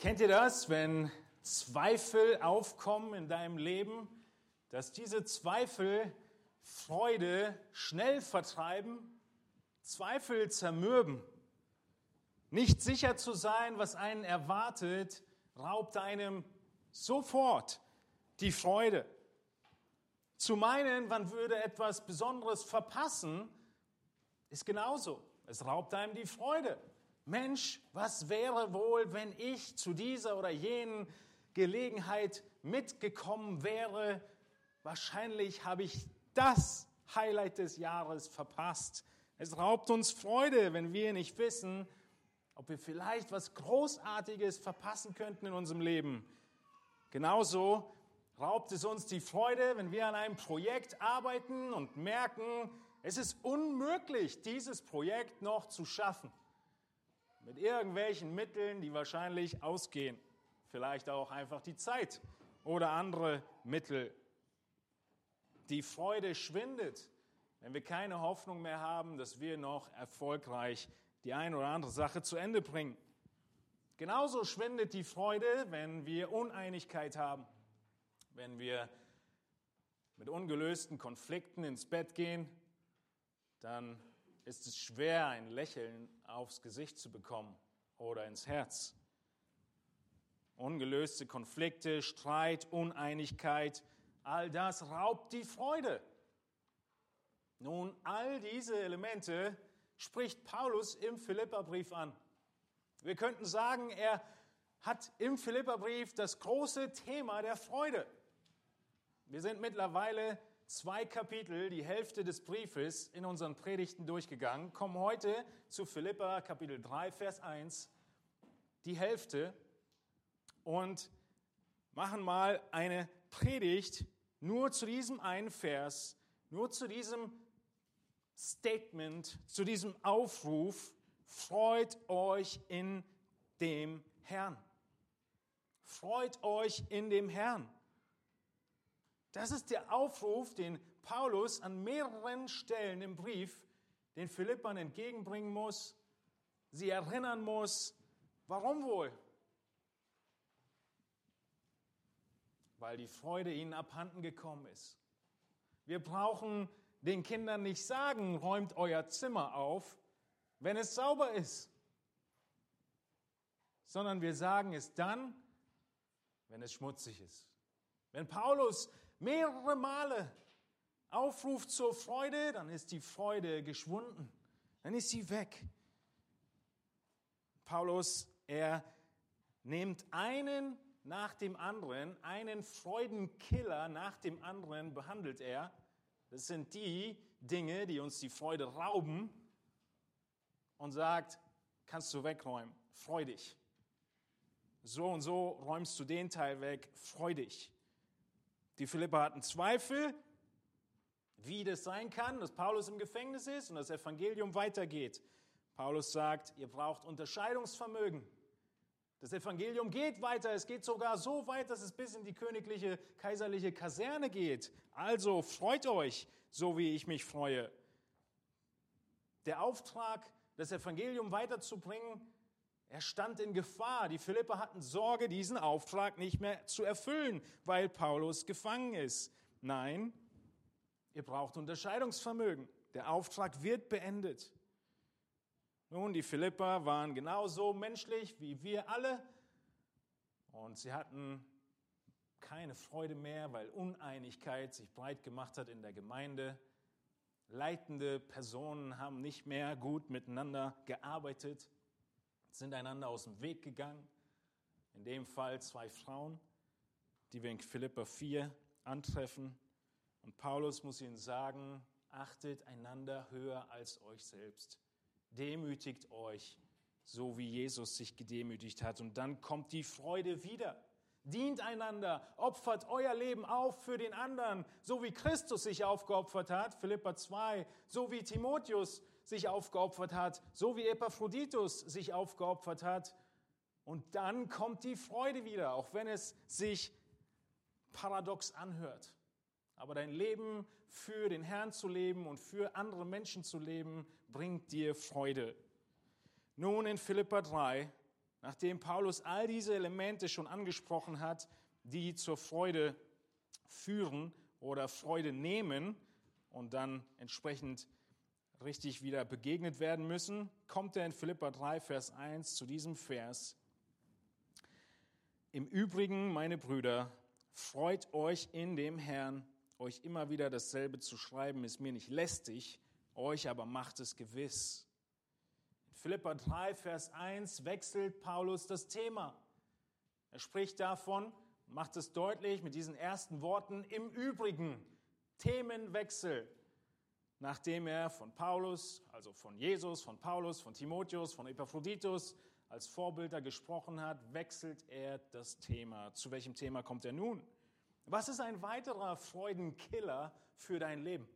Kennt ihr das, wenn Zweifel aufkommen in deinem Leben, dass diese Zweifel Freude schnell vertreiben, Zweifel zermürben? Nicht sicher zu sein, was einen erwartet, raubt einem sofort die Freude. Zu meinen, man würde etwas Besonderes verpassen, ist genauso. Es raubt einem die Freude. Mensch, was wäre wohl, wenn ich zu dieser oder jenen Gelegenheit mitgekommen wäre? Wahrscheinlich habe ich das Highlight des Jahres verpasst. Es raubt uns Freude, wenn wir nicht wissen, ob wir vielleicht was Großartiges verpassen könnten in unserem Leben. Genauso raubt es uns die Freude, wenn wir an einem Projekt arbeiten und merken, es ist unmöglich, dieses Projekt noch zu schaffen. Mit irgendwelchen Mitteln, die wahrscheinlich ausgehen. Vielleicht auch einfach die Zeit oder andere Mittel. Die Freude schwindet, wenn wir keine Hoffnung mehr haben, dass wir noch erfolgreich die eine oder andere Sache zu Ende bringen. Genauso schwindet die Freude, wenn wir Uneinigkeit haben, wenn wir mit ungelösten Konflikten ins Bett gehen, dann ist es schwer, ein Lächeln aufs Gesicht zu bekommen oder ins Herz. Ungelöste Konflikte, Streit, Uneinigkeit, all das raubt die Freude. Nun, all diese Elemente spricht Paulus im Philipperbrief an. Wir könnten sagen, er hat im Philipperbrief das große Thema der Freude. Wir sind mittlerweile zwei Kapitel, die Hälfte des Briefes in unseren Predigten durchgegangen, kommen heute zu Philippa Kapitel 3, Vers 1, die Hälfte und machen mal eine Predigt nur zu diesem einen Vers, nur zu diesem Statement, zu diesem Aufruf, freut euch in dem Herrn. Freut euch in dem Herrn. Das ist der Aufruf, den Paulus an mehreren Stellen im Brief den Philippern entgegenbringen muss, sie erinnern muss. Warum wohl? Weil die Freude ihnen abhanden gekommen ist. Wir brauchen den Kindern nicht sagen, räumt euer Zimmer auf, wenn es sauber ist, sondern wir sagen es dann, wenn es schmutzig ist. Wenn Paulus mehrere Male aufruft zur Freude, dann ist die Freude geschwunden, dann ist sie weg. Paulus, er nimmt einen nach dem anderen, einen Freudenkiller nach dem anderen behandelt er. Das sind die Dinge, die uns die Freude rauben und sagt, kannst du wegräumen, freu dich. So und so räumst du den Teil weg, freu dich. Die Philipper hatten Zweifel, wie das sein kann, dass Paulus im Gefängnis ist und das Evangelium weitergeht. Paulus sagt, ihr braucht Unterscheidungsvermögen. Das Evangelium geht weiter, es geht sogar so weit, dass es bis in die königliche, kaiserliche Kaserne geht. Also freut euch, so wie ich mich freue. Der Auftrag, das Evangelium weiterzubringen, er stand in Gefahr. Die Philipper hatten Sorge, diesen Auftrag nicht mehr zu erfüllen, weil Paulus gefangen ist. Nein, ihr braucht Unterscheidungsvermögen. Der Auftrag wird beendet. Nun, die Philipper waren genauso menschlich wie wir alle und sie hatten keine Freude mehr, weil Uneinigkeit sich breit gemacht hat in der Gemeinde. Leitende Personen haben nicht mehr gut miteinander gearbeitet sind einander aus dem Weg gegangen. In dem Fall zwei Frauen, die wir in Philippa 4 antreffen. Und Paulus muss ihnen sagen, achtet einander höher als euch selbst. Demütigt euch, so wie Jesus sich gedemütigt hat. Und dann kommt die Freude wieder. Dient einander, opfert euer Leben auf für den anderen, so wie Christus sich aufgeopfert hat, Philippa 2, so wie Timotheus sich aufgeopfert hat, so wie Epaphroditus sich aufgeopfert hat. Und dann kommt die Freude wieder, auch wenn es sich paradox anhört. Aber dein Leben für den Herrn zu leben und für andere Menschen zu leben, bringt dir Freude. Nun in Philippa 3 Nachdem Paulus all diese Elemente schon angesprochen hat, die zur Freude führen oder Freude nehmen und dann entsprechend richtig wieder begegnet werden müssen, kommt er in Philippa 3, Vers 1 zu diesem Vers. Im Übrigen, meine Brüder, freut euch in dem Herrn. Euch immer wieder dasselbe zu schreiben, ist mir nicht lästig, euch aber macht es gewiss. In Philippa 3, Vers 1 wechselt Paulus das Thema. Er spricht davon, macht es deutlich mit diesen ersten Worten, im Übrigen, Themenwechsel nachdem er von Paulus, also von Jesus, von Paulus, von Timotheus, von Epaphroditus als Vorbilder gesprochen hat, wechselt er das Thema. Zu welchem Thema kommt er nun? Was ist ein weiterer Freudenkiller für dein Leben?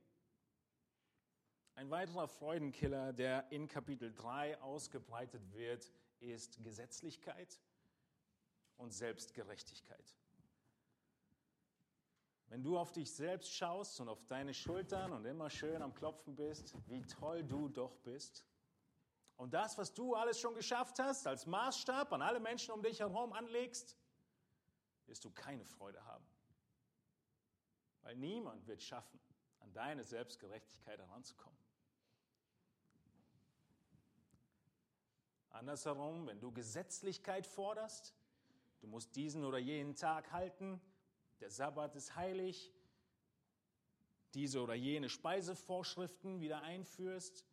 Ein weiterer Freudenkiller, der in Kapitel 3 ausgebreitet wird, ist Gesetzlichkeit und Selbstgerechtigkeit. Wenn du auf dich selbst schaust und auf deine Schultern und immer schön am Klopfen bist, wie toll du doch bist. Und das, was du alles schon geschafft hast, als Maßstab an alle Menschen um dich herum anlegst, wirst du keine Freude haben. Weil niemand wird schaffen, an deine Selbstgerechtigkeit heranzukommen. Andersherum, wenn du Gesetzlichkeit forderst, du musst diesen oder jenen Tag halten, der Sabbat ist heilig, diese oder jene Speisevorschriften wieder einführst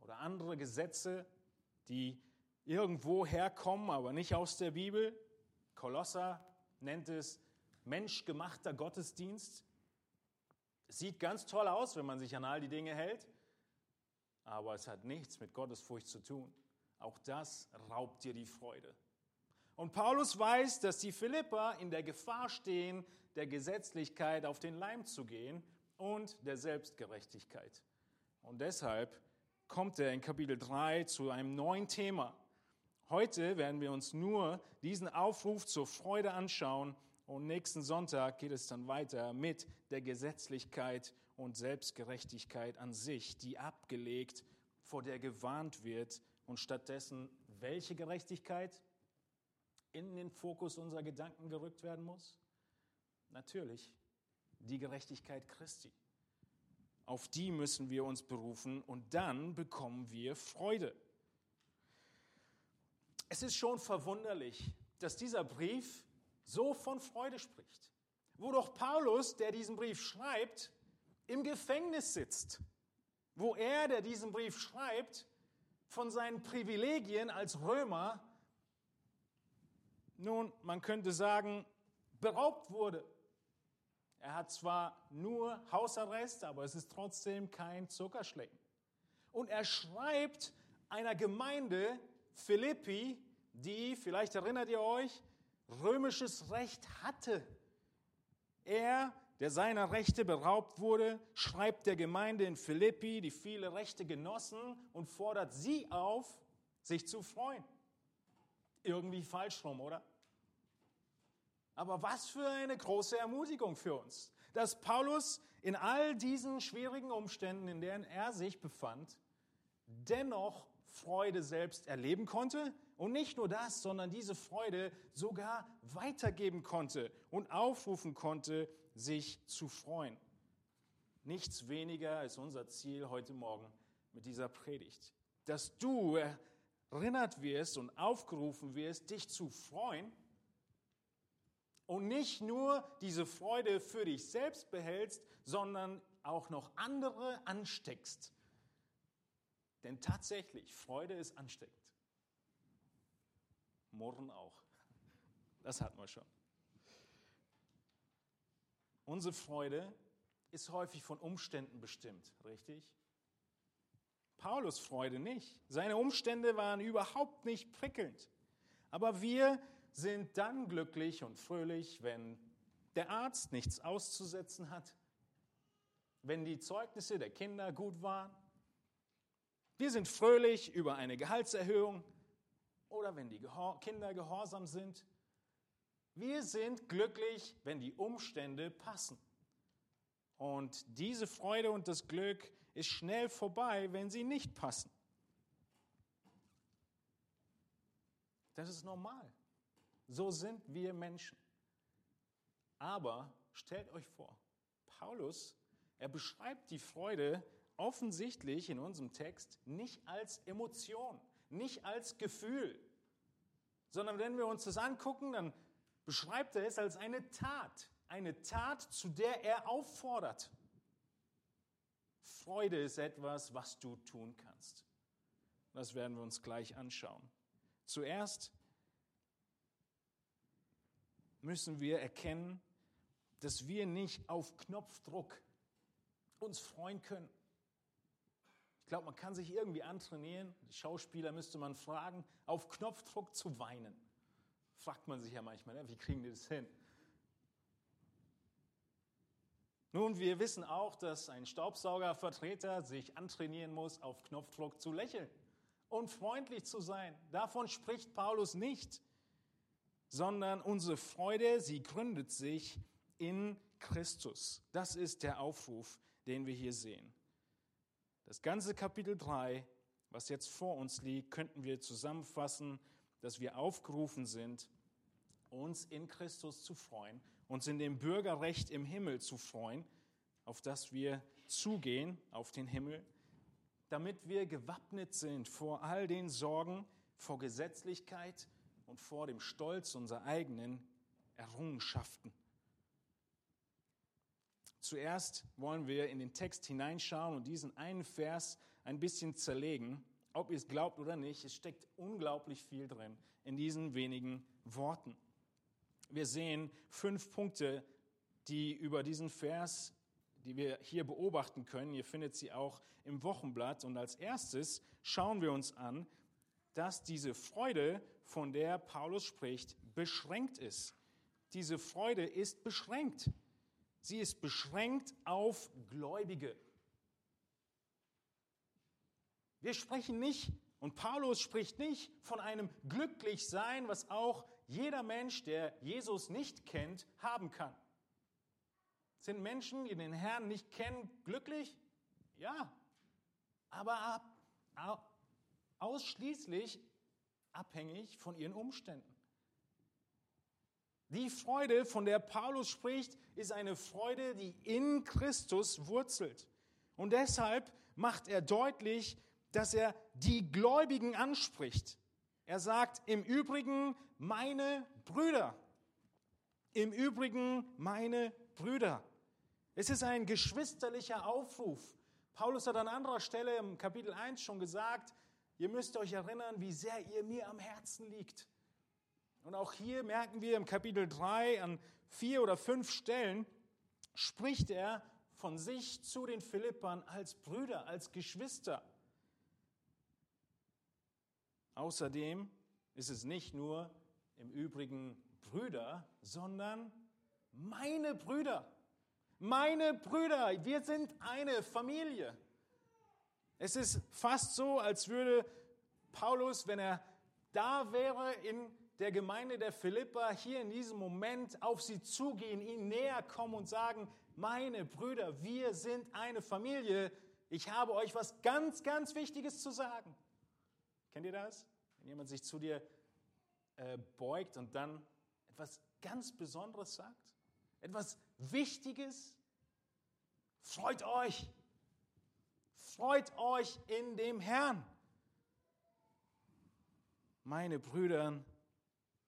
oder andere Gesetze, die irgendwo herkommen, aber nicht aus der Bibel. Kolosser nennt es menschgemachter Gottesdienst. Es sieht ganz toll aus, wenn man sich an all die Dinge hält, aber es hat nichts mit Gottesfurcht zu tun. Auch das raubt dir die Freude. Und Paulus weiß, dass die Philipper in der Gefahr stehen, der Gesetzlichkeit auf den Leim zu gehen und der Selbstgerechtigkeit. Und deshalb kommt er in Kapitel 3 zu einem neuen Thema. Heute werden wir uns nur diesen Aufruf zur Freude anschauen und nächsten Sonntag geht es dann weiter mit der Gesetzlichkeit und Selbstgerechtigkeit an sich, die abgelegt, vor der gewarnt wird und stattdessen welche Gerechtigkeit? In den Fokus unserer Gedanken gerückt werden muss? Natürlich die Gerechtigkeit Christi. Auf die müssen wir uns berufen und dann bekommen wir Freude. Es ist schon verwunderlich, dass dieser Brief so von Freude spricht, wo doch Paulus, der diesen Brief schreibt, im Gefängnis sitzt, wo er, der diesen Brief schreibt, von seinen Privilegien als Römer nun, man könnte sagen, beraubt wurde. Er hat zwar nur Hausarrest, aber es ist trotzdem kein Zuckerschlecken. Und er schreibt einer Gemeinde Philippi, die, vielleicht erinnert ihr euch, römisches Recht hatte. Er, der seiner Rechte beraubt wurde, schreibt der Gemeinde in Philippi, die viele Rechte genossen, und fordert sie auf, sich zu freuen. Irgendwie falsch rum, oder? Aber was für eine große Ermutigung für uns, dass Paulus in all diesen schwierigen Umständen, in denen er sich befand, dennoch Freude selbst erleben konnte und nicht nur das, sondern diese Freude sogar weitergeben konnte und aufrufen konnte, sich zu freuen. Nichts weniger ist unser Ziel heute Morgen mit dieser Predigt, dass du erinnert wirst und aufgerufen wirst, dich zu freuen und nicht nur diese Freude für dich selbst behältst, sondern auch noch andere ansteckst. Denn tatsächlich, Freude ist ansteckend. Murren auch. Das hatten wir schon. Unsere Freude ist häufig von Umständen bestimmt, richtig? Paulus Freude nicht. Seine Umstände waren überhaupt nicht prickelnd. Aber wir sind dann glücklich und fröhlich, wenn der Arzt nichts auszusetzen hat, wenn die Zeugnisse der Kinder gut waren. Wir sind fröhlich über eine Gehaltserhöhung oder wenn die Kinder gehorsam sind. Wir sind glücklich, wenn die Umstände passen. Und diese Freude und das Glück ist schnell vorbei, wenn sie nicht passen. Das ist normal. So sind wir Menschen. Aber stellt euch vor, Paulus, er beschreibt die Freude offensichtlich in unserem Text nicht als Emotion, nicht als Gefühl, sondern wenn wir uns das angucken, dann beschreibt er es als eine Tat, eine Tat, zu der er auffordert. Freude ist etwas, was du tun kannst. Das werden wir uns gleich anschauen. Zuerst müssen wir erkennen, dass wir nicht auf Knopfdruck uns freuen können. Ich glaube, man kann sich irgendwie antrainieren. Die Schauspieler müsste man fragen, auf Knopfdruck zu weinen. Fragt man sich ja manchmal, ne? wie kriegen die das hin? Nun, wir wissen auch, dass ein Staubsaugervertreter sich antrainieren muss, auf Knopfdruck zu lächeln und freundlich zu sein. Davon spricht Paulus nicht, sondern unsere Freude, sie gründet sich in Christus. Das ist der Aufruf, den wir hier sehen. Das ganze Kapitel 3, was jetzt vor uns liegt, könnten wir zusammenfassen, dass wir aufgerufen sind, uns in Christus zu freuen, uns in dem Bürgerrecht im Himmel zu freuen, auf das wir zugehen, auf den Himmel, damit wir gewappnet sind vor all den Sorgen, vor Gesetzlichkeit und vor dem Stolz unserer eigenen Errungenschaften. Zuerst wollen wir in den Text hineinschauen und diesen einen Vers ein bisschen zerlegen. Ob ihr es glaubt oder nicht, es steckt unglaublich viel drin in diesen wenigen Worten. Wir sehen fünf Punkte, die über diesen Vers die wir hier beobachten können. Ihr findet sie auch im Wochenblatt. Und als erstes schauen wir uns an, dass diese Freude, von der Paulus spricht, beschränkt ist. Diese Freude ist beschränkt. Sie ist beschränkt auf Gläubige. Wir sprechen nicht, und Paulus spricht nicht von einem Glücklichsein, was auch jeder Mensch, der Jesus nicht kennt, haben kann. Sind Menschen, die den Herrn nicht kennen, glücklich? Ja, aber ausschließlich abhängig von ihren Umständen. Die Freude, von der Paulus spricht, ist eine Freude, die in Christus wurzelt. Und deshalb macht er deutlich, dass er die Gläubigen anspricht. Er sagt im Übrigen meine Brüder. Im Übrigen meine Brüder. Es ist ein geschwisterlicher Aufruf. Paulus hat an anderer Stelle im Kapitel 1 schon gesagt, ihr müsst euch erinnern, wie sehr ihr mir am Herzen liegt. Und auch hier merken wir im Kapitel 3 an vier oder fünf Stellen, spricht er von sich zu den Philippern als Brüder, als Geschwister. Außerdem ist es nicht nur im Übrigen Brüder, sondern meine Brüder. Meine Brüder, wir sind eine Familie. Es ist fast so, als würde Paulus, wenn er da wäre in der Gemeinde der Philippa, hier in diesem Moment auf sie zugehen, ihnen näher kommen und sagen, meine Brüder, wir sind eine Familie. Ich habe euch was ganz, ganz Wichtiges zu sagen. Kennt ihr das? Wenn jemand sich zu dir äh, beugt und dann etwas ganz Besonderes sagt? etwas Wichtiges. Freut euch. Freut euch in dem Herrn. Meine Brüder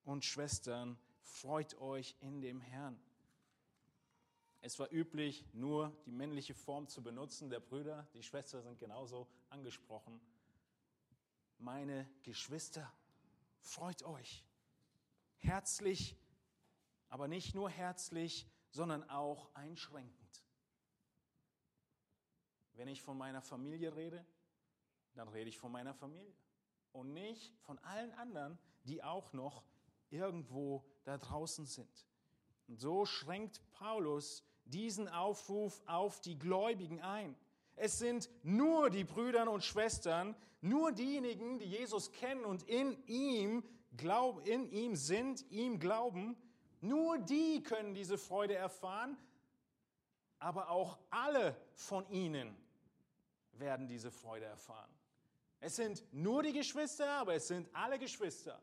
und Schwestern, freut euch in dem Herrn. Es war üblich, nur die männliche Form zu benutzen der Brüder. Die Schwestern sind genauso angesprochen. Meine Geschwister, freut euch. Herzlich aber nicht nur herzlich, sondern auch einschränkend. Wenn ich von meiner Familie rede, dann rede ich von meiner Familie und nicht von allen anderen, die auch noch irgendwo da draußen sind. Und so schränkt Paulus diesen Aufruf auf die Gläubigen ein. Es sind nur die Brüder und Schwestern, nur diejenigen, die Jesus kennen und in ihm glauben, in ihm sind, ihm glauben, nur die können diese Freude erfahren, aber auch alle von ihnen werden diese Freude erfahren. Es sind nur die Geschwister, aber es sind alle Geschwister.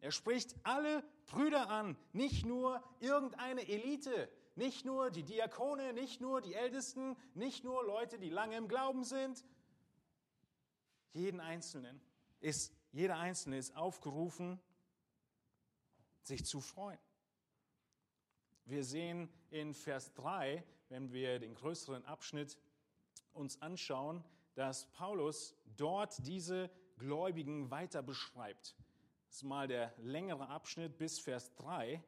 Er spricht alle Brüder an, nicht nur irgendeine Elite, nicht nur die Diakone, nicht nur die Ältesten, nicht nur Leute, die lange im Glauben sind. Jeden Einzelnen ist, jeder Einzelne ist aufgerufen, sich zu freuen. Wir sehen in Vers 3, wenn wir den größeren Abschnitt uns anschauen, dass Paulus dort diese Gläubigen weiter beschreibt. Das ist mal der längere Abschnitt bis Vers 3.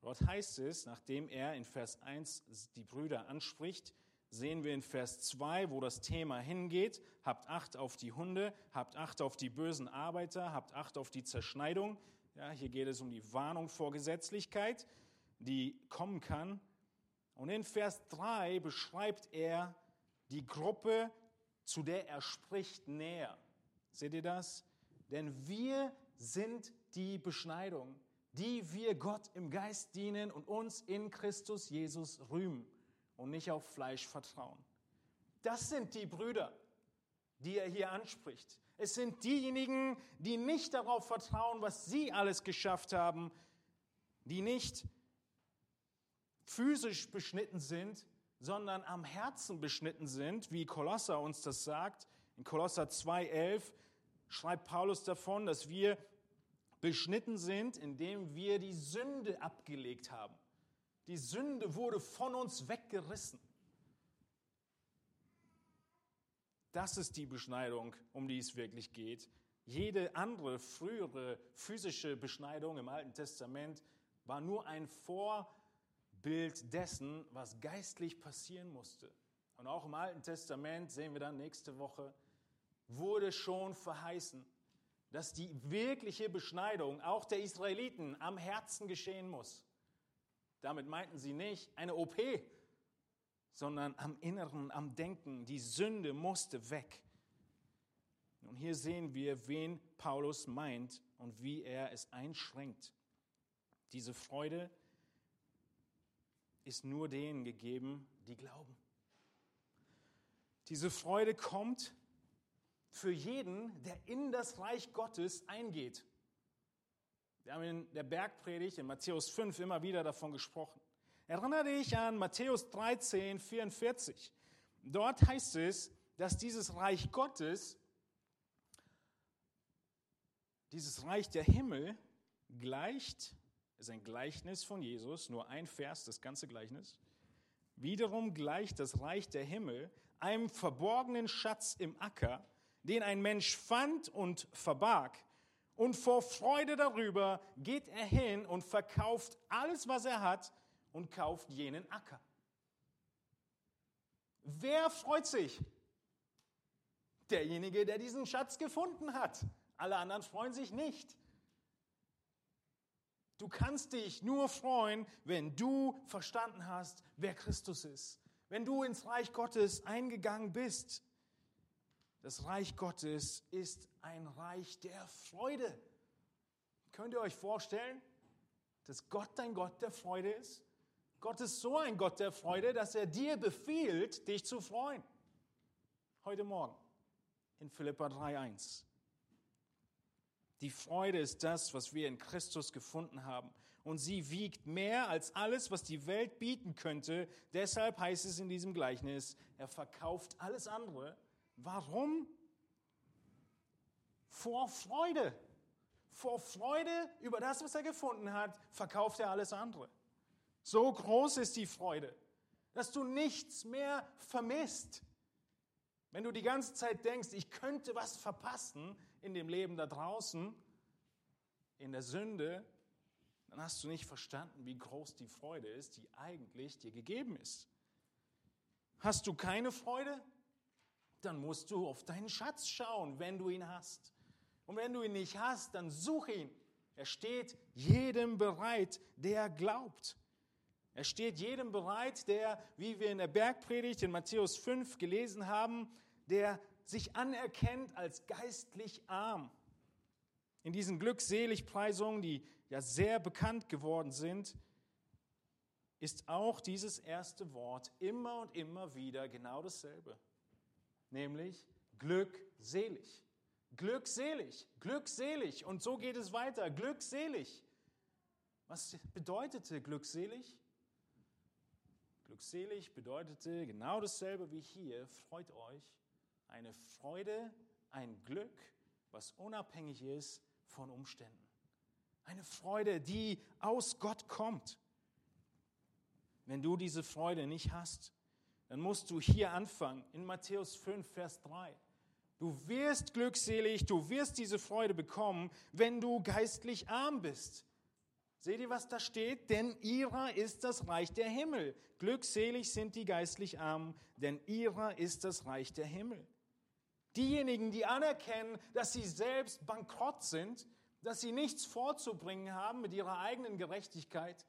Dort heißt es, nachdem er in Vers 1 die Brüder anspricht, sehen wir in Vers 2, wo das Thema hingeht. Habt Acht auf die Hunde, habt Acht auf die bösen Arbeiter, habt Acht auf die Zerschneidung. Ja, hier geht es um die Warnung vor Gesetzlichkeit, die kommen kann. Und in Vers 3 beschreibt er die Gruppe, zu der er spricht, näher. Seht ihr das? Denn wir sind die Beschneidung die wir Gott im Geist dienen und uns in Christus Jesus rühmen und nicht auf Fleisch vertrauen. Das sind die Brüder, die er hier anspricht. Es sind diejenigen, die nicht darauf vertrauen, was sie alles geschafft haben, die nicht physisch beschnitten sind, sondern am Herzen beschnitten sind, wie Kolosser uns das sagt. In Kolosser 2.11 schreibt Paulus davon, dass wir beschnitten sind, indem wir die Sünde abgelegt haben. Die Sünde wurde von uns weggerissen. Das ist die Beschneidung, um die es wirklich geht. Jede andere frühere physische Beschneidung im Alten Testament war nur ein Vorbild dessen, was geistlich passieren musste. Und auch im Alten Testament, sehen wir dann nächste Woche, wurde schon verheißen, dass die wirkliche Beschneidung auch der Israeliten am Herzen geschehen muss. Damit meinten sie nicht eine OP, sondern am Inneren, am Denken. Die Sünde musste weg. Und hier sehen wir, wen Paulus meint und wie er es einschränkt. Diese Freude ist nur denen gegeben, die glauben. Diese Freude kommt für jeden, der in das Reich Gottes eingeht. Wir haben in der Bergpredigt in Matthäus 5 immer wieder davon gesprochen. Erinnere dich an Matthäus 13, 44. Dort heißt es, dass dieses Reich Gottes, dieses Reich der Himmel gleicht, ist ein Gleichnis von Jesus, nur ein Vers, das ganze Gleichnis. Wiederum gleicht das Reich der Himmel einem verborgenen Schatz im Acker, den ein Mensch fand und verbarg. Und vor Freude darüber geht er hin und verkauft alles, was er hat und kauft jenen Acker. Wer freut sich? Derjenige, der diesen Schatz gefunden hat. Alle anderen freuen sich nicht. Du kannst dich nur freuen, wenn du verstanden hast, wer Christus ist. Wenn du ins Reich Gottes eingegangen bist. Das Reich Gottes ist ein Reich der Freude. Könnt ihr euch vorstellen, dass Gott ein Gott der Freude ist? Gott ist so ein Gott der Freude, dass er dir befiehlt, dich zu freuen. Heute Morgen in Philippa 3.1. Die Freude ist das, was wir in Christus gefunden haben. Und sie wiegt mehr als alles, was die Welt bieten könnte. Deshalb heißt es in diesem Gleichnis, er verkauft alles andere Warum? Vor Freude. Vor Freude über das, was er gefunden hat, verkauft er alles andere. So groß ist die Freude, dass du nichts mehr vermisst. Wenn du die ganze Zeit denkst, ich könnte was verpassen in dem Leben da draußen, in der Sünde, dann hast du nicht verstanden, wie groß die Freude ist, die eigentlich dir gegeben ist. Hast du keine Freude? dann musst du auf deinen Schatz schauen, wenn du ihn hast. Und wenn du ihn nicht hast, dann such ihn. Er steht jedem bereit, der glaubt. Er steht jedem bereit, der, wie wir in der Bergpredigt in Matthäus 5 gelesen haben, der sich anerkennt als geistlich arm. In diesen Glückseligpreisungen, die ja sehr bekannt geworden sind, ist auch dieses erste Wort immer und immer wieder genau dasselbe nämlich glückselig. Glückselig, glückselig. Und so geht es weiter. Glückselig. Was bedeutete glückselig? Glückselig bedeutete genau dasselbe wie hier. Freut euch. Eine Freude, ein Glück, was unabhängig ist von Umständen. Eine Freude, die aus Gott kommt. Wenn du diese Freude nicht hast, dann musst du hier anfangen, in Matthäus 5, Vers 3. Du wirst glückselig, du wirst diese Freude bekommen, wenn du geistlich arm bist. Seht ihr, was da steht? Denn ihrer ist das Reich der Himmel. Glückselig sind die geistlich Armen, denn ihrer ist das Reich der Himmel. Diejenigen, die anerkennen, dass sie selbst bankrott sind, dass sie nichts vorzubringen haben mit ihrer eigenen Gerechtigkeit,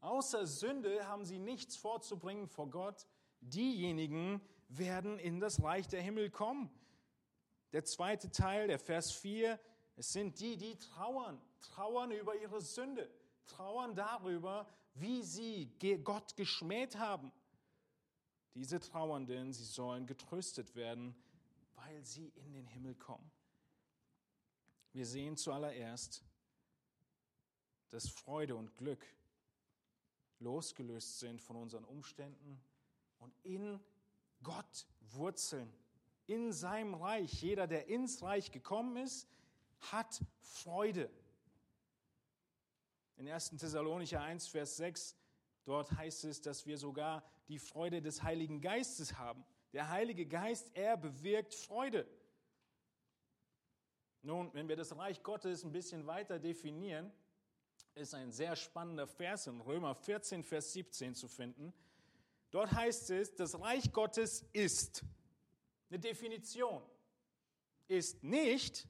außer Sünde haben sie nichts vorzubringen vor Gott, diejenigen werden in das Reich der Himmel kommen. Der zweite Teil, der Vers 4, es sind die, die trauern, trauern über ihre Sünde, trauern darüber, wie sie Gott geschmäht haben. Diese Trauernden, sie sollen getröstet werden, weil sie in den Himmel kommen. Wir sehen zuallererst, dass Freude und Glück losgelöst sind von unseren Umständen und in Gott wurzeln, in seinem Reich. Jeder, der ins Reich gekommen ist, hat Freude. In 1. Thessalonicher 1, Vers 6, dort heißt es, dass wir sogar die Freude des Heiligen Geistes haben. Der Heilige Geist, er bewirkt Freude. Nun, wenn wir das Reich Gottes ein bisschen weiter definieren, ist ein sehr spannender Vers in Römer 14, Vers 17 zu finden. Dort heißt es, das Reich Gottes ist eine Definition. Ist nicht,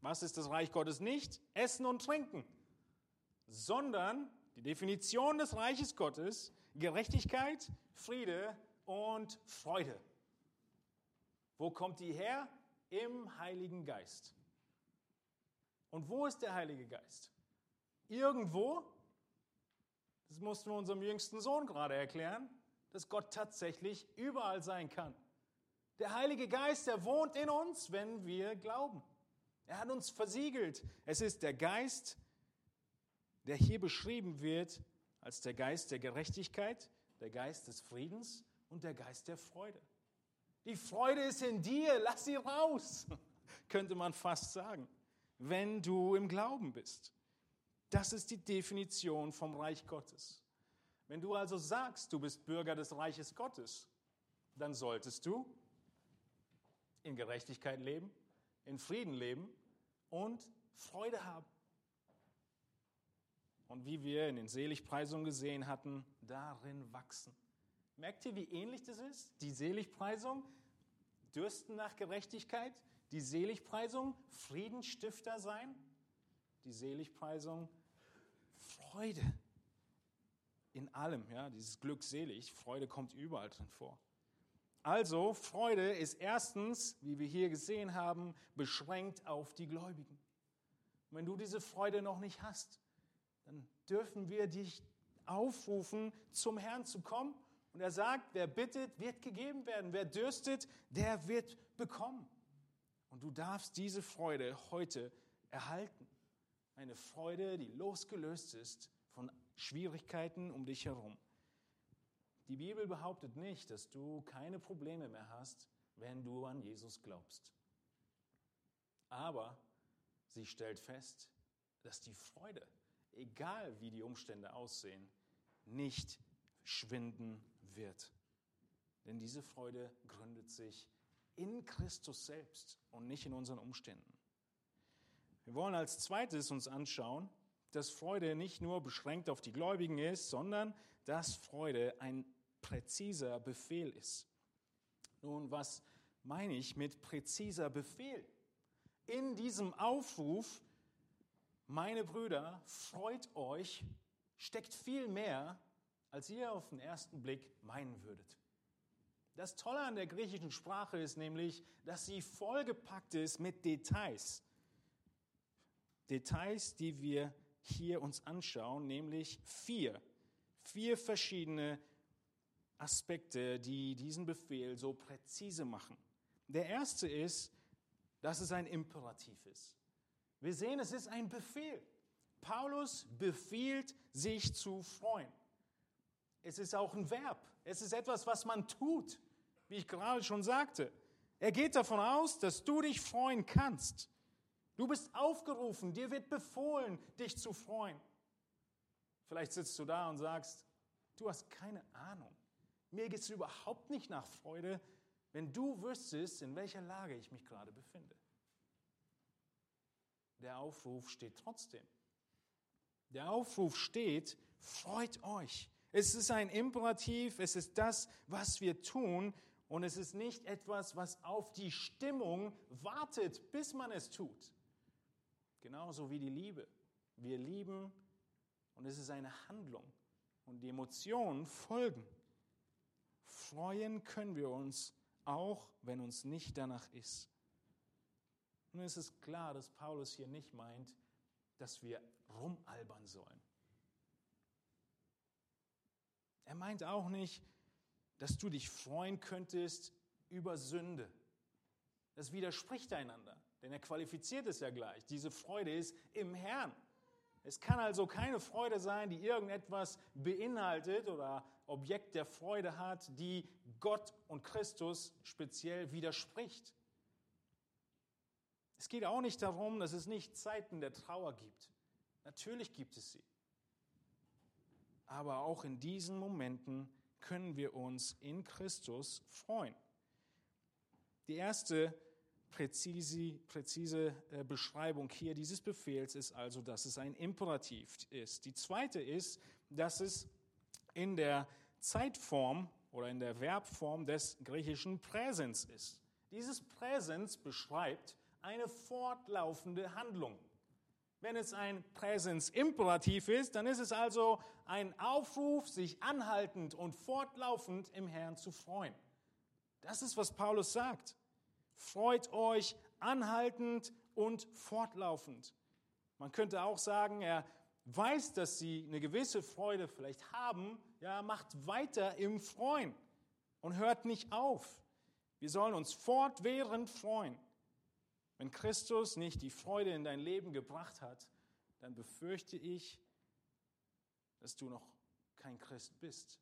was ist das Reich Gottes nicht? Essen und Trinken. Sondern die Definition des Reiches Gottes, Gerechtigkeit, Friede und Freude. Wo kommt die her? Im Heiligen Geist. Und wo ist der Heilige Geist? Irgendwo, das mussten wir unserem jüngsten Sohn gerade erklären, dass Gott tatsächlich überall sein kann. Der Heilige Geist, der wohnt in uns, wenn wir glauben. Er hat uns versiegelt. Es ist der Geist, der hier beschrieben wird als der Geist der Gerechtigkeit, der Geist des Friedens und der Geist der Freude. Die Freude ist in dir, lass sie raus, könnte man fast sagen, wenn du im Glauben bist. Das ist die Definition vom Reich Gottes. Wenn du also sagst, du bist Bürger des Reiches Gottes, dann solltest du in Gerechtigkeit leben, in Frieden leben und Freude haben. Und wie wir in den Seligpreisungen gesehen hatten, darin wachsen. Merkt ihr, wie ähnlich das ist? Die Seligpreisung, Dürsten nach Gerechtigkeit, die Seligpreisung, Friedensstifter sein, die Seligpreisung, Freude in allem, ja, dieses glückselig, Freude kommt überall drin vor. Also, Freude ist erstens, wie wir hier gesehen haben, beschränkt auf die Gläubigen. Und wenn du diese Freude noch nicht hast, dann dürfen wir dich aufrufen, zum Herrn zu kommen. Und er sagt, wer bittet, wird gegeben werden. Wer dürstet, der wird bekommen. Und du darfst diese Freude heute erhalten. Eine Freude, die losgelöst ist von Schwierigkeiten um dich herum. Die Bibel behauptet nicht, dass du keine Probleme mehr hast, wenn du an Jesus glaubst. Aber sie stellt fest, dass die Freude, egal wie die Umstände aussehen, nicht schwinden wird. Denn diese Freude gründet sich in Christus selbst und nicht in unseren Umständen. Wir wollen als zweites uns anschauen, dass Freude nicht nur beschränkt auf die Gläubigen ist, sondern dass Freude ein präziser Befehl ist. Nun, was meine ich mit präziser Befehl? In diesem Aufruf, meine Brüder, freut euch, steckt viel mehr, als ihr auf den ersten Blick meinen würdet. Das Tolle an der griechischen Sprache ist nämlich, dass sie vollgepackt ist mit Details. Details, die wir hier uns anschauen, nämlich vier. Vier verschiedene Aspekte, die diesen Befehl so präzise machen. Der erste ist, dass es ein Imperativ ist. Wir sehen, es ist ein Befehl. Paulus befiehlt, sich zu freuen. Es ist auch ein Verb. Es ist etwas, was man tut, wie ich gerade schon sagte. Er geht davon aus, dass du dich freuen kannst. Du bist aufgerufen, dir wird befohlen, dich zu freuen. Vielleicht sitzt du da und sagst, du hast keine Ahnung. Mir geht es überhaupt nicht nach Freude, wenn du wüsstest, in welcher Lage ich mich gerade befinde. Der Aufruf steht trotzdem. Der Aufruf steht, freut euch. Es ist ein Imperativ, es ist das, was wir tun und es ist nicht etwas, was auf die Stimmung wartet, bis man es tut. Genauso wie die Liebe. Wir lieben und es ist eine Handlung und die Emotionen folgen. Freuen können wir uns auch, wenn uns nicht danach ist. Nun ist es klar, dass Paulus hier nicht meint, dass wir rumalbern sollen. Er meint auch nicht, dass du dich freuen könntest über Sünde. Das widerspricht einander, denn er qualifiziert es ja gleich. Diese Freude ist im Herrn. Es kann also keine Freude sein, die irgendetwas beinhaltet oder Objekt der Freude hat, die Gott und Christus speziell widerspricht. Es geht auch nicht darum, dass es nicht Zeiten der Trauer gibt. Natürlich gibt es sie. Aber auch in diesen Momenten können wir uns in Christus freuen. Die erste präzise, präzise äh, Beschreibung hier dieses Befehls ist also, dass es ein Imperativ ist. Die zweite ist, dass es in der Zeitform oder in der Verbform des griechischen Präsens ist. Dieses Präsens beschreibt eine fortlaufende Handlung. Wenn es ein Präsensimperativ ist, dann ist es also ein Aufruf, sich anhaltend und fortlaufend im Herrn zu freuen. Das ist, was Paulus sagt. Freut euch anhaltend und fortlaufend. Man könnte auch sagen, er weiß, dass sie eine gewisse Freude vielleicht haben, ja, macht weiter im Freuen und hört nicht auf. Wir sollen uns fortwährend freuen. Wenn Christus nicht die Freude in dein Leben gebracht hat, dann befürchte ich, dass du noch kein Christ bist.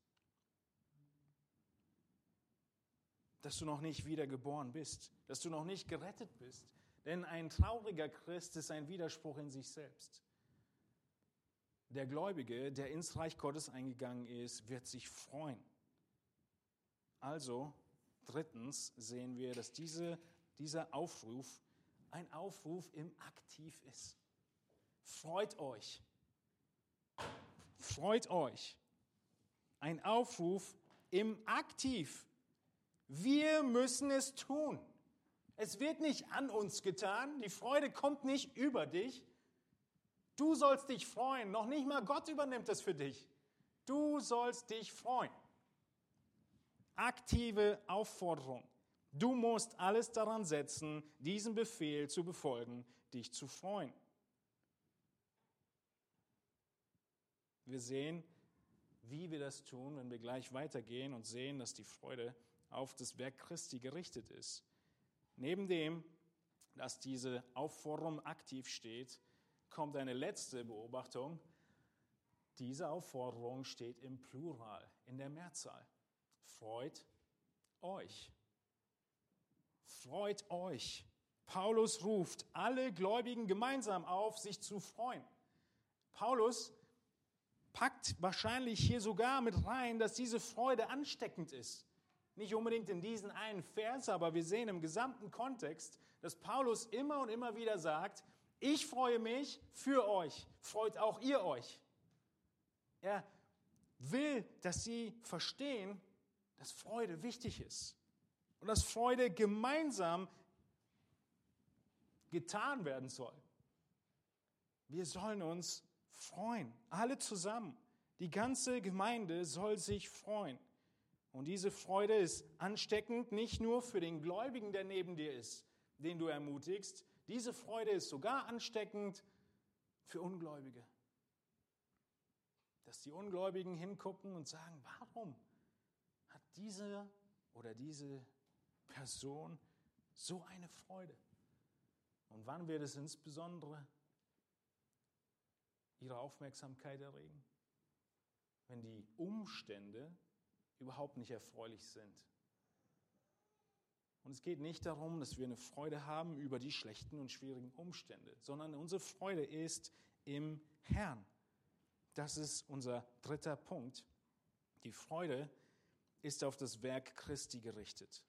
dass du noch nicht wiedergeboren bist, dass du noch nicht gerettet bist. Denn ein trauriger Christ ist ein Widerspruch in sich selbst. Der Gläubige, der ins Reich Gottes eingegangen ist, wird sich freuen. Also, drittens sehen wir, dass diese, dieser Aufruf ein Aufruf im Aktiv ist. Freut euch. Freut euch. Ein Aufruf im Aktiv. Wir müssen es tun. Es wird nicht an uns getan. Die Freude kommt nicht über dich. Du sollst dich freuen. Noch nicht mal Gott übernimmt es für dich. Du sollst dich freuen. Aktive Aufforderung. Du musst alles daran setzen, diesen Befehl zu befolgen, dich zu freuen. Wir sehen, wie wir das tun, wenn wir gleich weitergehen und sehen, dass die Freude auf das Werk Christi gerichtet ist. Neben dem, dass diese Aufforderung aktiv steht, kommt eine letzte Beobachtung. Diese Aufforderung steht im Plural, in der Mehrzahl. Freut euch. Freut euch. Paulus ruft alle Gläubigen gemeinsam auf, sich zu freuen. Paulus packt wahrscheinlich hier sogar mit rein, dass diese Freude ansteckend ist. Nicht unbedingt in diesen einen Vers, aber wir sehen im gesamten Kontext, dass Paulus immer und immer wieder sagt, ich freue mich für euch, freut auch ihr euch. Er will, dass sie verstehen, dass Freude wichtig ist und dass Freude gemeinsam getan werden soll. Wir sollen uns freuen, alle zusammen. Die ganze Gemeinde soll sich freuen. Und diese Freude ist ansteckend nicht nur für den Gläubigen, der neben dir ist, den du ermutigst. Diese Freude ist sogar ansteckend für Ungläubige. Dass die Ungläubigen hingucken und sagen, warum hat diese oder diese Person so eine Freude? Und wann wird es insbesondere ihre Aufmerksamkeit erregen? Wenn die Umstände überhaupt nicht erfreulich sind. Und es geht nicht darum, dass wir eine Freude haben über die schlechten und schwierigen Umstände, sondern unsere Freude ist im Herrn. Das ist unser dritter Punkt. Die Freude ist auf das Werk Christi gerichtet.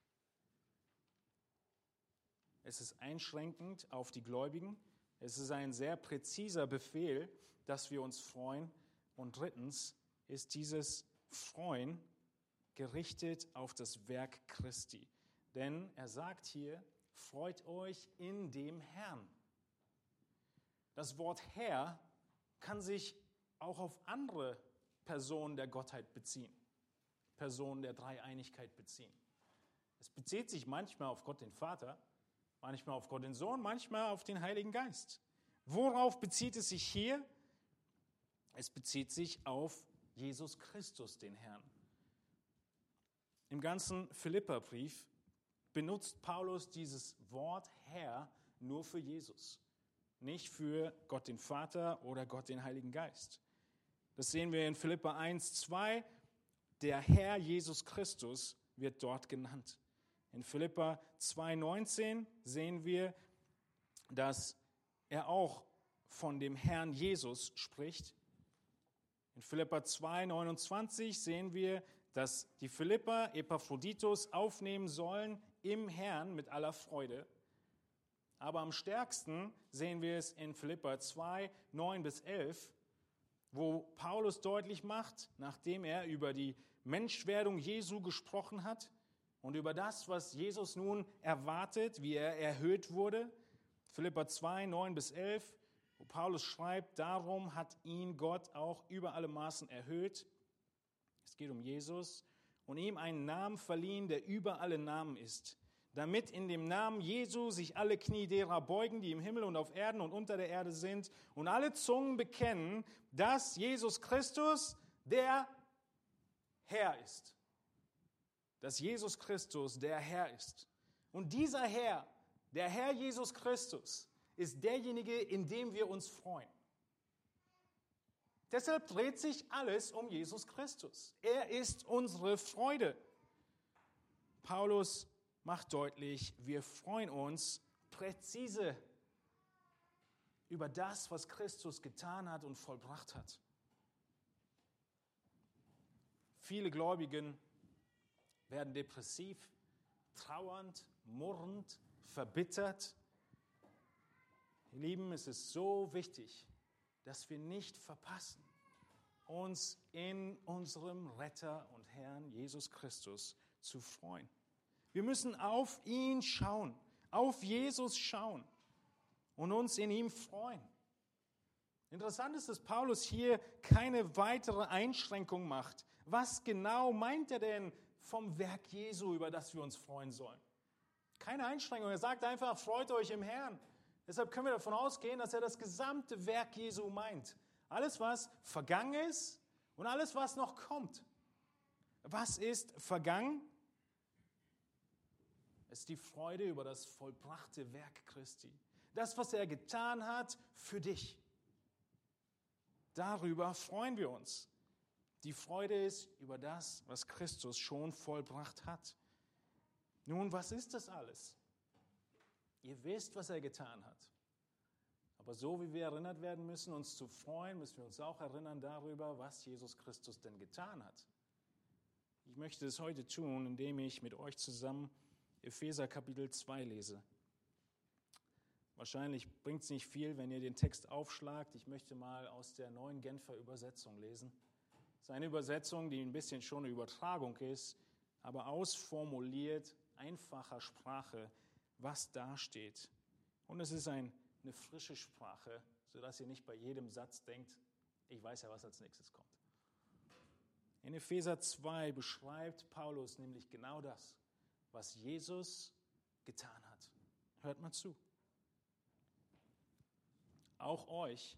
Es ist einschränkend auf die Gläubigen. Es ist ein sehr präziser Befehl, dass wir uns freuen. Und drittens ist dieses Freuen gerichtet auf das Werk Christi. Denn er sagt hier, freut euch in dem Herrn. Das Wort Herr kann sich auch auf andere Personen der Gottheit beziehen, Personen der Dreieinigkeit beziehen. Es bezieht sich manchmal auf Gott den Vater, manchmal auf Gott den Sohn, manchmal auf den Heiligen Geist. Worauf bezieht es sich hier? Es bezieht sich auf Jesus Christus, den Herrn. Im ganzen Philipperbrief benutzt Paulus dieses Wort Herr nur für Jesus, nicht für Gott den Vater oder Gott den Heiligen Geist. Das sehen wir in Philippa 1, 2. Der Herr Jesus Christus wird dort genannt. In Philippa 2,19 sehen wir, dass er auch von dem Herrn Jesus spricht. In Philippa 2,29 sehen wir, dass die Philippa Epaphroditus aufnehmen sollen im Herrn mit aller Freude. Aber am stärksten sehen wir es in Philippa 2, 9 bis 11, wo Paulus deutlich macht, nachdem er über die Menschwerdung Jesu gesprochen hat und über das, was Jesus nun erwartet, wie er erhöht wurde. Philippa 2, 9 bis 11, wo Paulus schreibt, darum hat ihn Gott auch über alle Maßen erhöht. Es geht um Jesus und ihm einen Namen verliehen, der über alle Namen ist, damit in dem Namen Jesu sich alle Knie derer beugen, die im Himmel und auf Erden und unter der Erde sind, und alle Zungen bekennen, dass Jesus Christus der Herr ist. Dass Jesus Christus der Herr ist. Und dieser Herr, der Herr Jesus Christus, ist derjenige, in dem wir uns freuen. Deshalb dreht sich alles um Jesus Christus. Er ist unsere Freude. Paulus macht deutlich, wir freuen uns präzise über das, was Christus getan hat und vollbracht hat. Viele Gläubigen werden depressiv, trauernd, murrend, verbittert. Ihr Lieben, es ist so wichtig, dass wir nicht verpassen, uns in unserem Retter und Herrn Jesus Christus zu freuen. Wir müssen auf ihn schauen, auf Jesus schauen und uns in ihm freuen. Interessant ist, dass Paulus hier keine weitere Einschränkung macht. Was genau meint er denn vom Werk Jesu, über das wir uns freuen sollen? Keine Einschränkung. Er sagt einfach, freut euch im Herrn. Deshalb können wir davon ausgehen, dass er das gesamte Werk Jesu meint. Alles, was vergangen ist und alles, was noch kommt. Was ist vergangen? Es ist die Freude über das vollbrachte Werk Christi. Das, was er getan hat für dich. Darüber freuen wir uns. Die Freude ist über das, was Christus schon vollbracht hat. Nun, was ist das alles? Ihr wisst, was er getan hat. Aber so wie wir erinnert werden müssen, uns zu freuen, müssen wir uns auch erinnern darüber, was Jesus Christus denn getan hat. Ich möchte es heute tun, indem ich mit euch zusammen Epheser Kapitel 2 lese. Wahrscheinlich bringt es nicht viel, wenn ihr den Text aufschlagt. Ich möchte mal aus der neuen Genfer Übersetzung lesen. Es ist eine Übersetzung, die ein bisschen schon eine Übertragung ist, aber ausformuliert, einfacher Sprache, was da steht. Und es ist ein, eine frische Sprache, sodass ihr nicht bei jedem Satz denkt, ich weiß ja, was als nächstes kommt. In Epheser 2 beschreibt Paulus nämlich genau das, was Jesus getan hat. Hört mal zu. Auch euch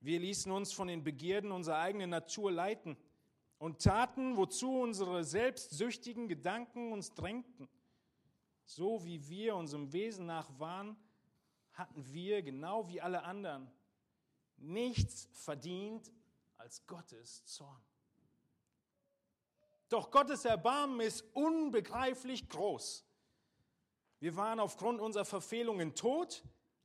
Wir ließen uns von den Begierden unserer eigenen Natur leiten und taten, wozu unsere selbstsüchtigen Gedanken uns drängten. So wie wir unserem Wesen nach waren, hatten wir, genau wie alle anderen, nichts verdient als Gottes Zorn. Doch Gottes Erbarmen ist unbegreiflich groß. Wir waren aufgrund unserer Verfehlungen tot,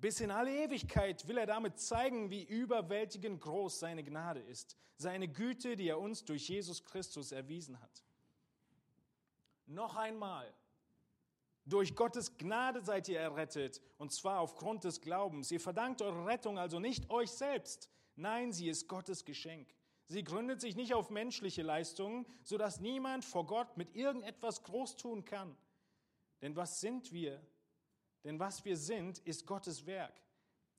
Bis in alle Ewigkeit will er damit zeigen, wie überwältigend groß seine Gnade ist, seine Güte, die er uns durch Jesus Christus erwiesen hat. Noch einmal, durch Gottes Gnade seid ihr errettet, und zwar aufgrund des Glaubens. Ihr verdankt eure Rettung also nicht euch selbst. Nein, sie ist Gottes Geschenk. Sie gründet sich nicht auf menschliche Leistungen, sodass niemand vor Gott mit irgendetwas groß tun kann. Denn was sind wir? Denn was wir sind, ist Gottes Werk.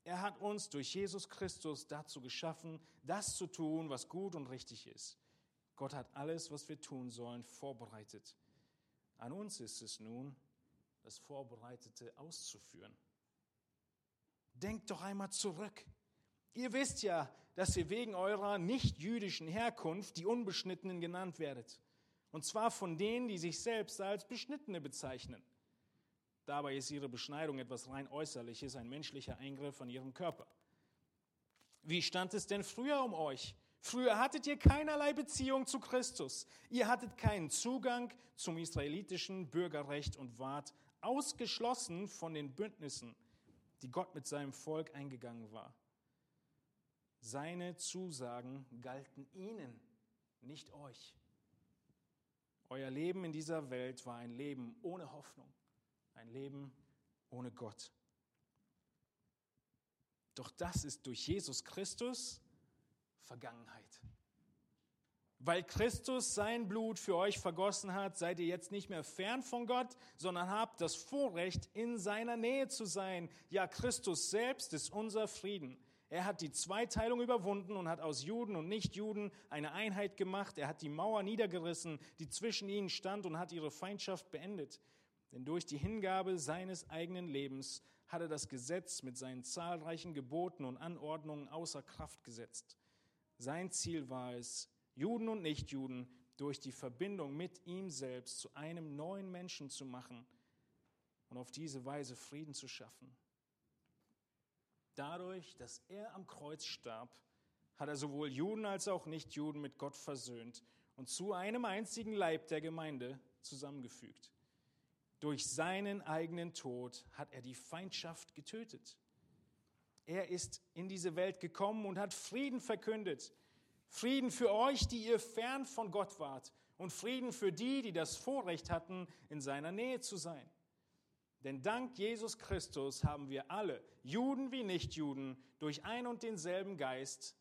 Er hat uns durch Jesus Christus dazu geschaffen, das zu tun, was gut und richtig ist. Gott hat alles, was wir tun sollen, vorbereitet. An uns ist es nun, das Vorbereitete auszuführen. Denkt doch einmal zurück. Ihr wisst ja, dass ihr wegen eurer nicht-jüdischen Herkunft die Unbeschnittenen genannt werdet. Und zwar von denen, die sich selbst als Beschnittene bezeichnen. Dabei ist ihre Beschneidung etwas rein Äußerliches, ein menschlicher Eingriff an ihrem Körper. Wie stand es denn früher um euch? Früher hattet ihr keinerlei Beziehung zu Christus. Ihr hattet keinen Zugang zum israelitischen Bürgerrecht und wart ausgeschlossen von den Bündnissen, die Gott mit seinem Volk eingegangen war. Seine Zusagen galten ihnen, nicht euch. Euer Leben in dieser Welt war ein Leben ohne Hoffnung, ein Leben ohne Gott. Doch das ist durch Jesus Christus Vergangenheit. Weil Christus sein Blut für euch vergossen hat, seid ihr jetzt nicht mehr fern von Gott, sondern habt das Vorrecht, in seiner Nähe zu sein. Ja, Christus selbst ist unser Frieden. Er hat die Zweiteilung überwunden und hat aus Juden und Nichtjuden eine Einheit gemacht. Er hat die Mauer niedergerissen, die zwischen ihnen stand und hat ihre Feindschaft beendet. Denn durch die Hingabe seines eigenen Lebens hat er das Gesetz mit seinen zahlreichen Geboten und Anordnungen außer Kraft gesetzt. Sein Ziel war es, Juden und Nichtjuden durch die Verbindung mit ihm selbst zu einem neuen Menschen zu machen und auf diese Weise Frieden zu schaffen. Dadurch, dass er am Kreuz starb, hat er sowohl Juden als auch Nichtjuden mit Gott versöhnt und zu einem einzigen Leib der Gemeinde zusammengefügt. Durch seinen eigenen Tod hat er die Feindschaft getötet. Er ist in diese Welt gekommen und hat Frieden verkündet Frieden für euch, die ihr fern von Gott wart, und Frieden für die, die das Vorrecht hatten, in seiner Nähe zu sein. Denn dank Jesus Christus haben wir alle, Juden wie Nichtjuden, durch ein und denselben Geist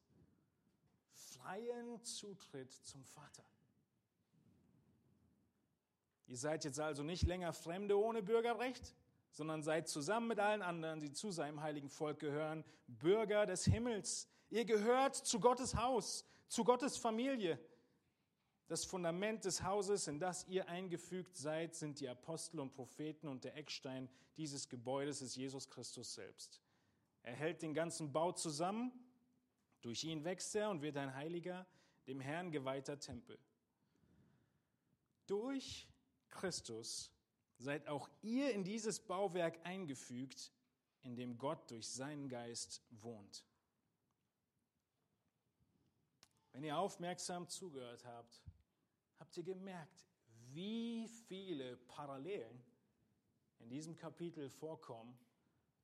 freien Zutritt zum Vater. Ihr seid jetzt also nicht länger Fremde ohne Bürgerrecht, sondern seid zusammen mit allen anderen, die zu seinem heiligen Volk gehören, Bürger des Himmels. Ihr gehört zu Gottes Haus zu Gottes Familie. Das Fundament des Hauses, in das ihr eingefügt seid, sind die Apostel und Propheten und der Eckstein dieses Gebäudes ist Jesus Christus selbst. Er hält den ganzen Bau zusammen. Durch ihn wächst er und wird ein heiliger, dem Herrn geweihter Tempel. Durch Christus seid auch ihr in dieses Bauwerk eingefügt, in dem Gott durch seinen Geist wohnt. Wenn ihr aufmerksam zugehört habt, habt ihr gemerkt, wie viele Parallelen in diesem Kapitel vorkommen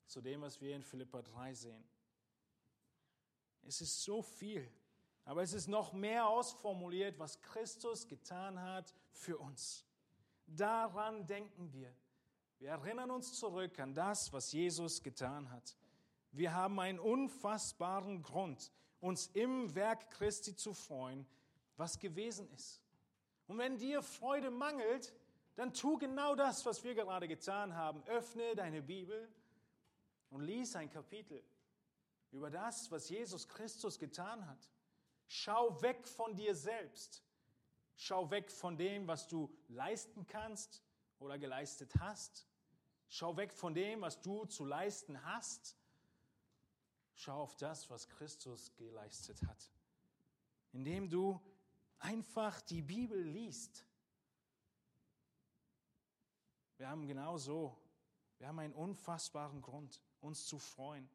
zu dem, was wir in Philippa 3 sehen. Es ist so viel. Aber es ist noch mehr ausformuliert, was Christus getan hat für uns. Daran denken wir. Wir erinnern uns zurück an das, was Jesus getan hat. Wir haben einen unfassbaren Grund, uns im Werk Christi zu freuen, was gewesen ist. Und wenn dir Freude mangelt, dann tu genau das, was wir gerade getan haben. Öffne deine Bibel und lies ein Kapitel über das, was Jesus Christus getan hat. Schau weg von dir selbst. Schau weg von dem, was du leisten kannst oder geleistet hast. Schau weg von dem, was du zu leisten hast. Schau auf das, was Christus geleistet hat. Indem du einfach die Bibel liest. Wir haben genau so, wir haben einen unfassbaren Grund, uns zu freuen.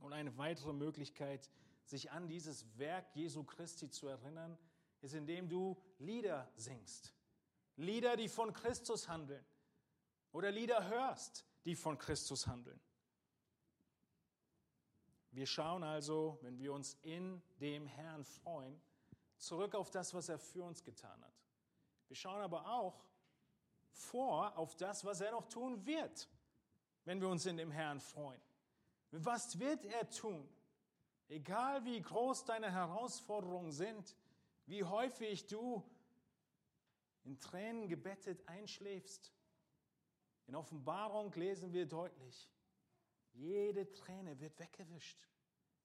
Und eine weitere Möglichkeit, sich an dieses Werk Jesu Christi zu erinnern, ist, indem du Lieder singst. Lieder, die von Christus handeln. Oder Lieder hörst, die von Christus handeln. Wir schauen also, wenn wir uns in dem Herrn freuen, zurück auf das, was er für uns getan hat. Wir schauen aber auch vor auf das, was er noch tun wird, wenn wir uns in dem Herrn freuen. Was wird er tun? Egal wie groß deine Herausforderungen sind, wie häufig du in Tränen gebettet einschläfst. In Offenbarung lesen wir deutlich, jede Träne wird weggewischt,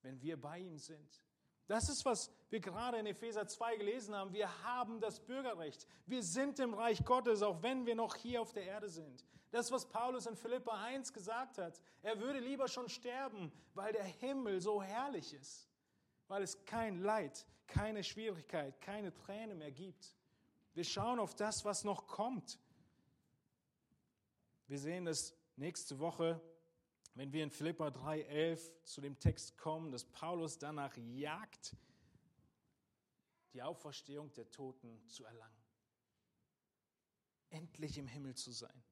wenn wir bei ihm sind. Das ist, was wir gerade in Epheser 2 gelesen haben. Wir haben das Bürgerrecht. Wir sind im Reich Gottes, auch wenn wir noch hier auf der Erde sind. Das, was Paulus in Philippa 1 gesagt hat. Er würde lieber schon sterben, weil der Himmel so herrlich ist. Weil es kein Leid, keine Schwierigkeit, keine Träne mehr gibt. Wir schauen auf das, was noch kommt. Wir sehen das nächste Woche wenn wir in Philippa 3,11 zu dem Text kommen, dass Paulus danach jagt, die Auferstehung der Toten zu erlangen. Endlich im Himmel zu sein.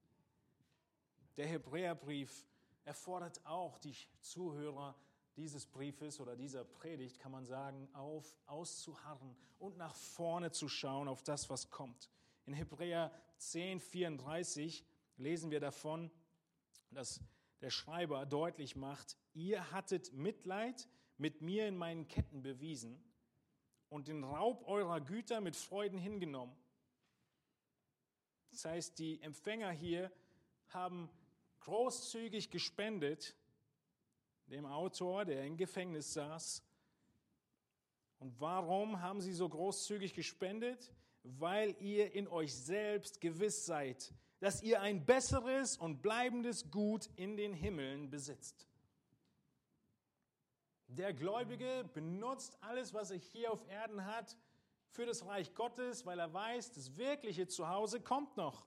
Der Hebräerbrief erfordert auch die Zuhörer dieses Briefes oder dieser Predigt, kann man sagen, auf, auszuharren und nach vorne zu schauen auf das, was kommt. In Hebräer 10, 34 lesen wir davon, dass der Schreiber deutlich macht, ihr hattet Mitleid mit mir in meinen Ketten bewiesen und den Raub eurer Güter mit Freuden hingenommen. Das heißt, die Empfänger hier haben großzügig gespendet, dem Autor, der im Gefängnis saß. Und warum haben sie so großzügig gespendet? Weil ihr in euch selbst gewiss seid, dass ihr ein besseres und bleibendes Gut in den Himmeln besitzt. Der Gläubige benutzt alles, was er hier auf Erden hat, für das Reich Gottes, weil er weiß, das wirkliche Zuhause kommt noch.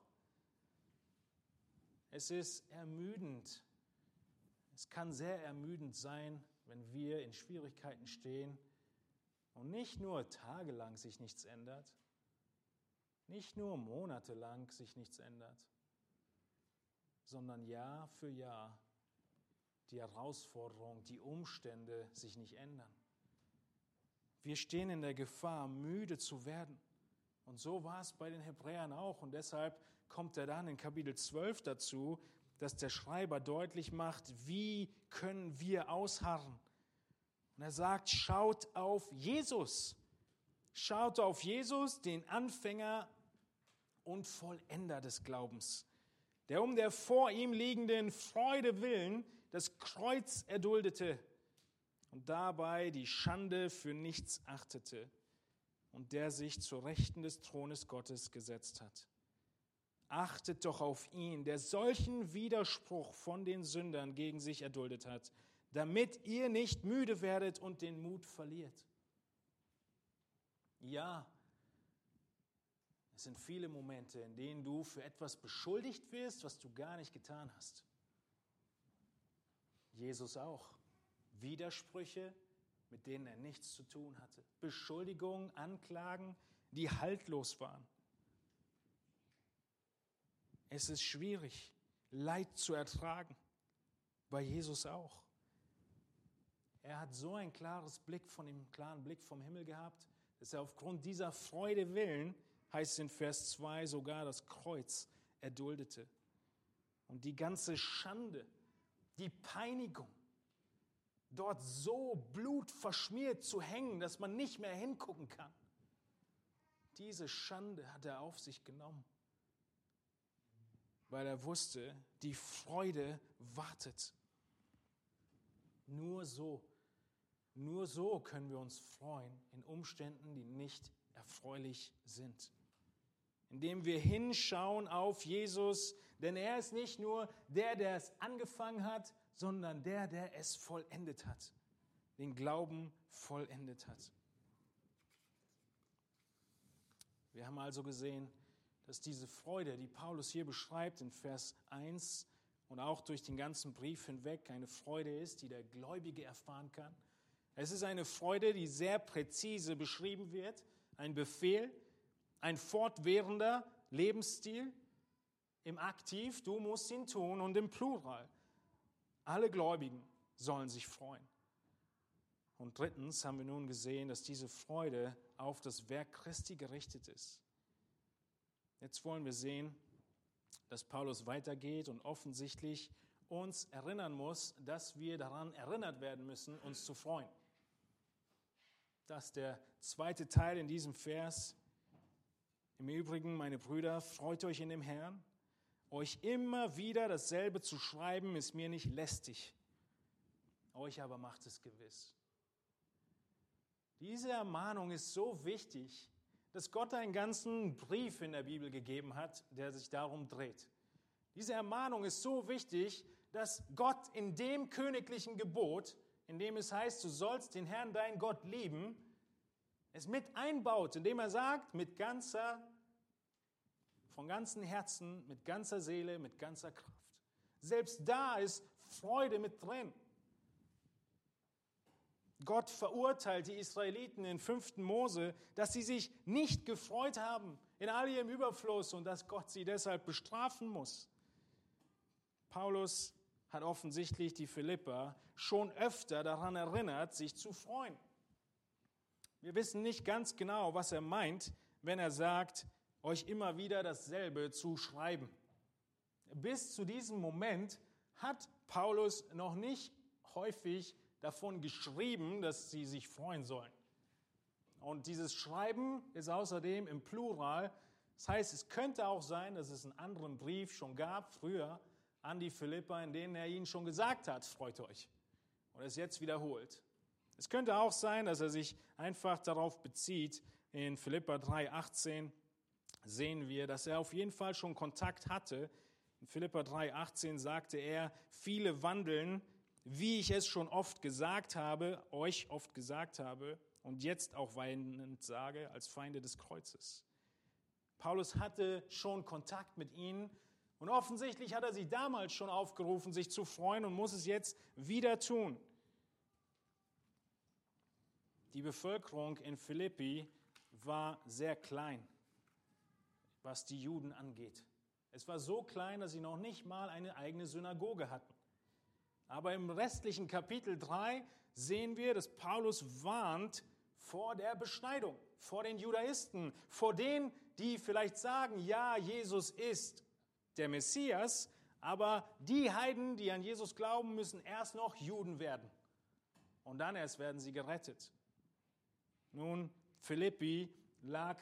Es ist ermüdend. Es kann sehr ermüdend sein, wenn wir in Schwierigkeiten stehen und nicht nur tagelang sich nichts ändert, nicht nur monatelang sich nichts ändert, sondern Jahr für Jahr die Herausforderung, die Umstände sich nicht ändern. Wir stehen in der Gefahr, müde zu werden. Und so war es bei den Hebräern auch. Und deshalb kommt er dann in Kapitel 12 dazu, dass der Schreiber deutlich macht, wie können wir ausharren. Und er sagt, schaut auf Jesus. Schaut auf Jesus, den Anfänger und Vollender des Glaubens, der um der vor ihm liegenden Freude willen das Kreuz erduldete und dabei die Schande für nichts achtete und der sich zur Rechten des Thrones Gottes gesetzt hat. Achtet doch auf ihn, der solchen Widerspruch von den Sündern gegen sich erduldet hat, damit ihr nicht müde werdet und den Mut verliert. Ja, es sind viele Momente, in denen du für etwas beschuldigt wirst, was du gar nicht getan hast. Jesus auch. Widersprüche, mit denen er nichts zu tun hatte. Beschuldigungen, Anklagen, die haltlos waren. Es ist schwierig, Leid zu ertragen. Bei Jesus auch. er hat so ein klares Blick von dem klaren Blick vom Himmel gehabt, dass er aufgrund dieser Freude willen, heißt in Vers 2, sogar das Kreuz erduldete. Und die ganze Schande, die Peinigung, dort so blutverschmiert zu hängen, dass man nicht mehr hingucken kann. Diese Schande hat er auf sich genommen, weil er wusste, die Freude wartet. Nur so, nur so können wir uns freuen in Umständen, die nicht erfreulich sind. Indem wir hinschauen auf Jesus, denn er ist nicht nur der, der es angefangen hat, sondern der, der es vollendet hat, den Glauben vollendet hat. Wir haben also gesehen, dass diese Freude, die Paulus hier beschreibt in Vers 1 und auch durch den ganzen Brief hinweg, eine Freude ist, die der Gläubige erfahren kann. Es ist eine Freude, die sehr präzise beschrieben wird, ein Befehl, ein fortwährender Lebensstil im Aktiv, du musst ihn tun und im Plural. Alle Gläubigen sollen sich freuen. Und drittens haben wir nun gesehen, dass diese Freude auf das Werk Christi gerichtet ist. Jetzt wollen wir sehen, dass Paulus weitergeht und offensichtlich uns erinnern muss, dass wir daran erinnert werden müssen, uns zu freuen. Das ist der zweite Teil in diesem Vers. Im Übrigen, meine Brüder, freut euch in dem Herrn. Euch immer wieder dasselbe zu schreiben, ist mir nicht lästig. Euch aber macht es gewiss. Diese Ermahnung ist so wichtig, dass Gott einen ganzen Brief in der Bibel gegeben hat, der sich darum dreht. Diese Ermahnung ist so wichtig, dass Gott in dem königlichen Gebot, in dem es heißt, du sollst den Herrn, dein Gott lieben, es mit einbaut, indem er sagt, mit ganzer von ganzem Herzen, mit ganzer Seele, mit ganzer Kraft. Selbst da ist Freude mit drin. Gott verurteilt die Israeliten in 5. Mose, dass sie sich nicht gefreut haben in all ihrem Überfluss und dass Gott sie deshalb bestrafen muss. Paulus hat offensichtlich die Philipper schon öfter daran erinnert, sich zu freuen. Wir wissen nicht ganz genau, was er meint, wenn er sagt, euch immer wieder dasselbe zu schreiben. Bis zu diesem Moment hat Paulus noch nicht häufig davon geschrieben, dass sie sich freuen sollen. Und dieses Schreiben ist außerdem im Plural. Das heißt, es könnte auch sein, dass es einen anderen Brief schon gab, früher, an die Philippa, in denen er ihnen schon gesagt hat, freut euch. Und es jetzt wiederholt. Es könnte auch sein, dass er sich einfach darauf bezieht, in Philippa 3, 18, sehen wir, dass er auf jeden Fall schon Kontakt hatte. In Philippa 3,18 sagte er, viele wandeln, wie ich es schon oft gesagt habe, euch oft gesagt habe und jetzt auch weinend sage, als Feinde des Kreuzes. Paulus hatte schon Kontakt mit ihnen und offensichtlich hat er sie damals schon aufgerufen, sich zu freuen und muss es jetzt wieder tun. Die Bevölkerung in Philippi war sehr klein was die Juden angeht. Es war so klein, dass sie noch nicht mal eine eigene Synagoge hatten. Aber im restlichen Kapitel 3 sehen wir, dass Paulus warnt vor der Beschneidung, vor den Judaisten, vor denen, die vielleicht sagen, ja, Jesus ist der Messias, aber die Heiden, die an Jesus glauben, müssen erst noch Juden werden. Und dann erst werden sie gerettet. Nun, Philippi lag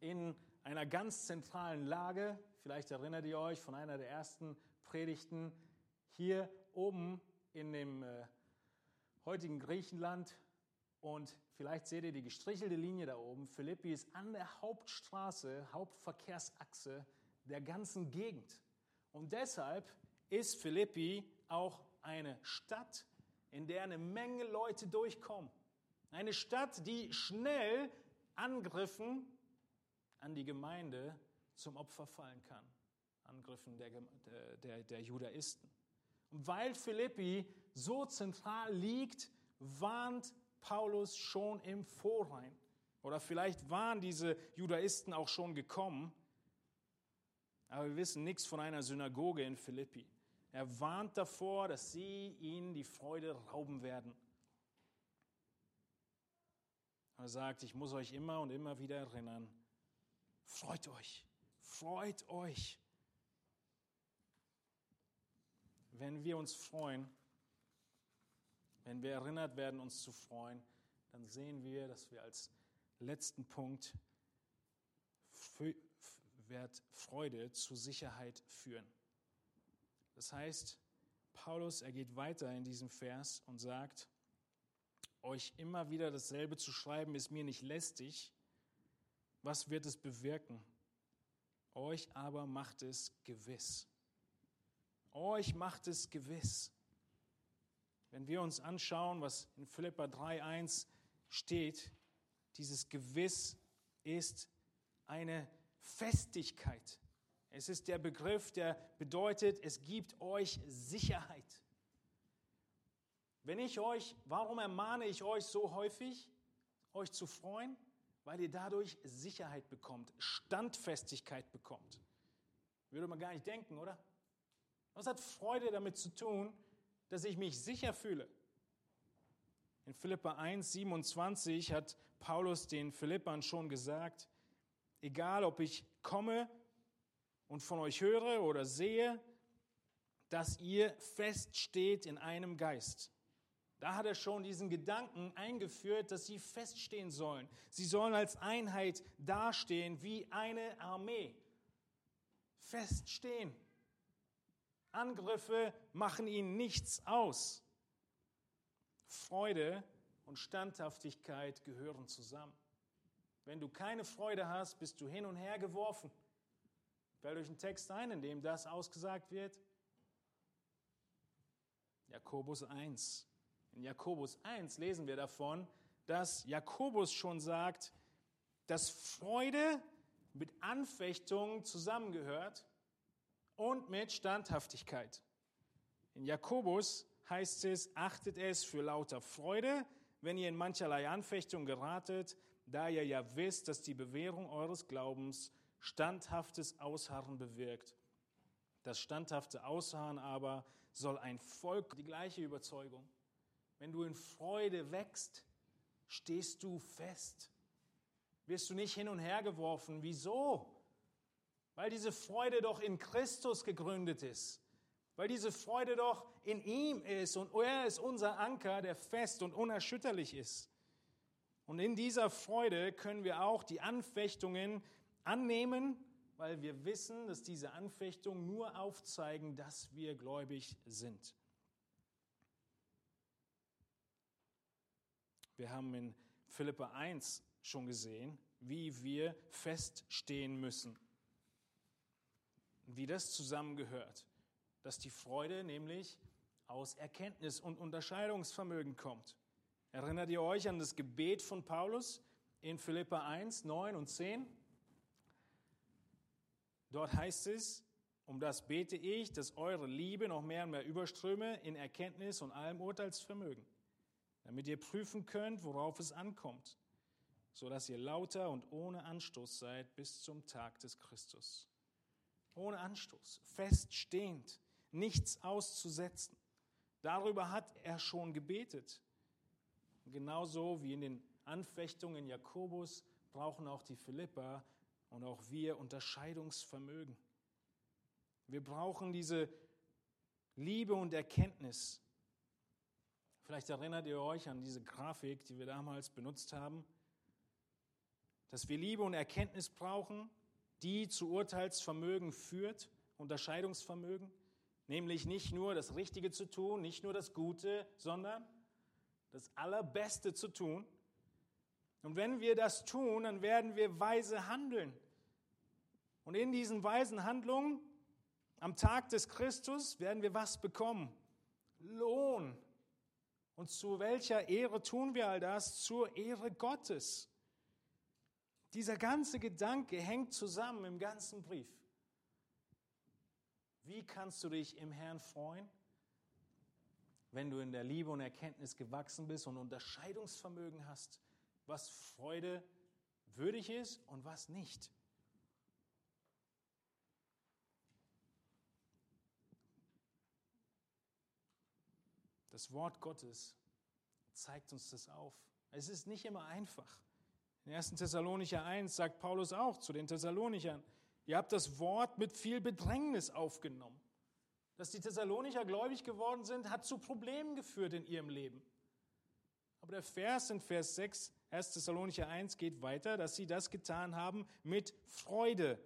in einer ganz zentralen Lage. Vielleicht erinnert ihr euch von einer der ersten Predigten hier oben in dem äh, heutigen Griechenland. Und vielleicht seht ihr die gestrichelte Linie da oben. Philippi ist an der Hauptstraße, Hauptverkehrsachse der ganzen Gegend. Und deshalb ist Philippi auch eine Stadt, in der eine Menge Leute durchkommen. Eine Stadt, die schnell Angriffen an die Gemeinde zum Opfer fallen kann. Angriffen der, der, der Judaisten weil Philippi so zentral liegt, warnt Paulus schon im Vorhinein. Oder vielleicht waren diese Judaisten auch schon gekommen, aber wir wissen nichts von einer Synagoge in Philippi. Er warnt davor, dass sie ihnen die Freude rauben werden. Er sagt, ich muss euch immer und immer wieder erinnern, freut euch, freut euch. Wenn wir uns freuen, wenn wir erinnert werden, uns zu freuen, dann sehen wir, dass wir als letzten Punkt wird Freude zu Sicherheit führen. Das heißt, Paulus, er geht weiter in diesem Vers und sagt, euch immer wieder dasselbe zu schreiben, ist mir nicht lästig. Was wird es bewirken? Euch aber macht es gewiss. Euch macht es gewiss. Wenn wir uns anschauen, was in Philippa 3.1 steht, dieses Gewiss ist eine Festigkeit. Es ist der Begriff, der bedeutet, es gibt euch Sicherheit. Wenn ich euch, warum ermahne ich euch so häufig, euch zu freuen? Weil ihr dadurch Sicherheit bekommt, Standfestigkeit bekommt. Würde man gar nicht denken, oder? Was hat Freude damit zu tun, dass ich mich sicher fühle? In Philippa 1, 27 hat Paulus den Philippern schon gesagt, egal ob ich komme und von euch höre oder sehe, dass ihr feststeht in einem Geist. Da hat er schon diesen Gedanken eingeführt, dass sie feststehen sollen. Sie sollen als Einheit dastehen wie eine Armee. Feststehen. Angriffe machen ihnen nichts aus. Freude und Standhaftigkeit gehören zusammen. Wenn du keine Freude hast, bist du hin und her geworfen. Fällt euch ein Text ein, in dem das ausgesagt wird? Jakobus 1. In Jakobus 1 lesen wir davon, dass Jakobus schon sagt, dass Freude mit Anfechtung zusammengehört und mit Standhaftigkeit. In Jakobus heißt es, achtet es für lauter Freude, wenn ihr in mancherlei Anfechtung geratet, da ihr ja wisst, dass die Bewährung eures Glaubens standhaftes Ausharren bewirkt. Das standhafte Ausharren aber soll ein Volk, die gleiche Überzeugung. Wenn du in Freude wächst, stehst du fest. Wirst du nicht hin und her geworfen. Wieso? Weil diese Freude doch in Christus gegründet ist. Weil diese Freude doch in ihm ist und er ist unser Anker, der fest und unerschütterlich ist. Und in dieser Freude können wir auch die Anfechtungen annehmen, weil wir wissen, dass diese Anfechtungen nur aufzeigen, dass wir gläubig sind. Wir haben in Philippa 1 schon gesehen, wie wir feststehen müssen, wie das zusammengehört, dass die Freude nämlich aus Erkenntnis und Unterscheidungsvermögen kommt. Erinnert ihr euch an das Gebet von Paulus in Philippa 1, 9 und 10? Dort heißt es, um das bete ich, dass eure Liebe noch mehr und mehr überströme in Erkenntnis und allem Urteilsvermögen, damit ihr prüfen könnt, worauf es ankommt, so dass ihr lauter und ohne Anstoß seid bis zum Tag des Christus. Ohne Anstoß, feststehend, nichts auszusetzen. Darüber hat er schon gebetet. Genauso wie in den Anfechtungen Jakobus brauchen auch die Philipper und auch wir Unterscheidungsvermögen. Wir brauchen diese Liebe und Erkenntnis. Vielleicht erinnert ihr euch an diese Grafik, die wir damals benutzt haben, dass wir Liebe und Erkenntnis brauchen, die zu Urteilsvermögen führt, Unterscheidungsvermögen, nämlich nicht nur das Richtige zu tun, nicht nur das Gute, sondern das Allerbeste zu tun. Und wenn wir das tun, dann werden wir weise handeln. Und in diesen weisen Handlungen am Tag des Christus werden wir was bekommen? Lohn. Und zu welcher Ehre tun wir all das? Zur Ehre Gottes. Dieser ganze Gedanke hängt zusammen im ganzen Brief. Wie kannst du dich im Herrn freuen? wenn du in der Liebe und Erkenntnis gewachsen bist und Unterscheidungsvermögen hast, was Freude würdig ist und was nicht. Das Wort Gottes zeigt uns das auf. Es ist nicht immer einfach. In 1. Thessalonicher 1 sagt Paulus auch zu den Thessalonichern, ihr habt das Wort mit viel Bedrängnis aufgenommen. Dass die Thessalonicher gläubig geworden sind, hat zu Problemen geführt in ihrem Leben. Aber der Vers in Vers 6, 1. Thessalonicher 1 geht weiter, dass sie das getan haben mit Freude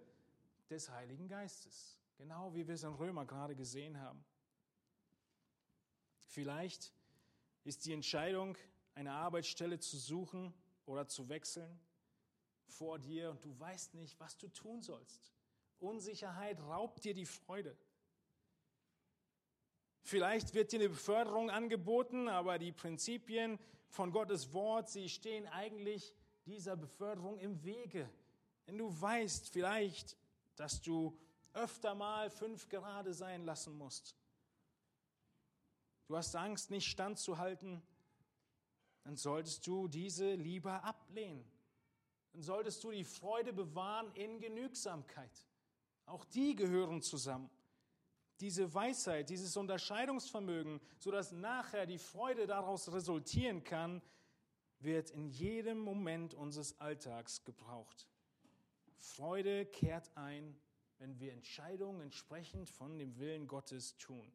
des Heiligen Geistes. Genau wie wir es in Römer gerade gesehen haben. Vielleicht ist die Entscheidung, eine Arbeitsstelle zu suchen oder zu wechseln vor dir und du weißt nicht, was du tun sollst. Unsicherheit raubt dir die Freude. Vielleicht wird dir eine Beförderung angeboten, aber die Prinzipien von Gottes Wort, sie stehen eigentlich dieser Beförderung im Wege. Denn du weißt vielleicht, dass du öfter mal fünf gerade sein lassen musst. Du hast Angst, nicht standzuhalten, dann solltest du diese lieber ablehnen. Dann solltest du die Freude bewahren in Genügsamkeit. Auch die gehören zusammen. Diese Weisheit, dieses Unterscheidungsvermögen, sodass nachher die Freude daraus resultieren kann, wird in jedem Moment unseres Alltags gebraucht. Freude kehrt ein, wenn wir Entscheidungen entsprechend von dem Willen Gottes tun.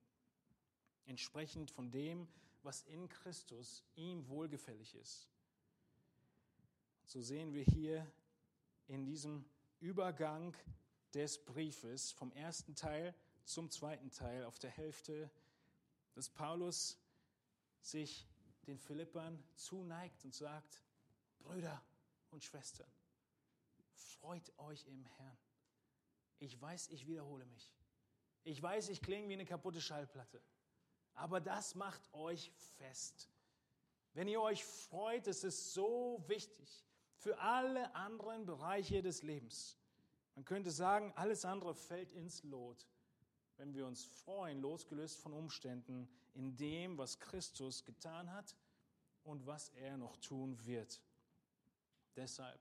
Entsprechend von dem, was in Christus ihm wohlgefällig ist. So sehen wir hier in diesem Übergang des Briefes vom ersten Teil zum zweiten Teil auf der Hälfte, dass Paulus sich den Philippern zuneigt und sagt, Brüder und Schwestern, freut euch im Herrn. Ich weiß, ich wiederhole mich. Ich weiß, ich klinge wie eine kaputte Schallplatte. Aber das macht euch fest. Wenn ihr euch freut, ist es so wichtig für alle anderen Bereiche des Lebens. Man könnte sagen, alles andere fällt ins Lot, wenn wir uns freuen, losgelöst von Umständen, in dem, was Christus getan hat und was er noch tun wird. Deshalb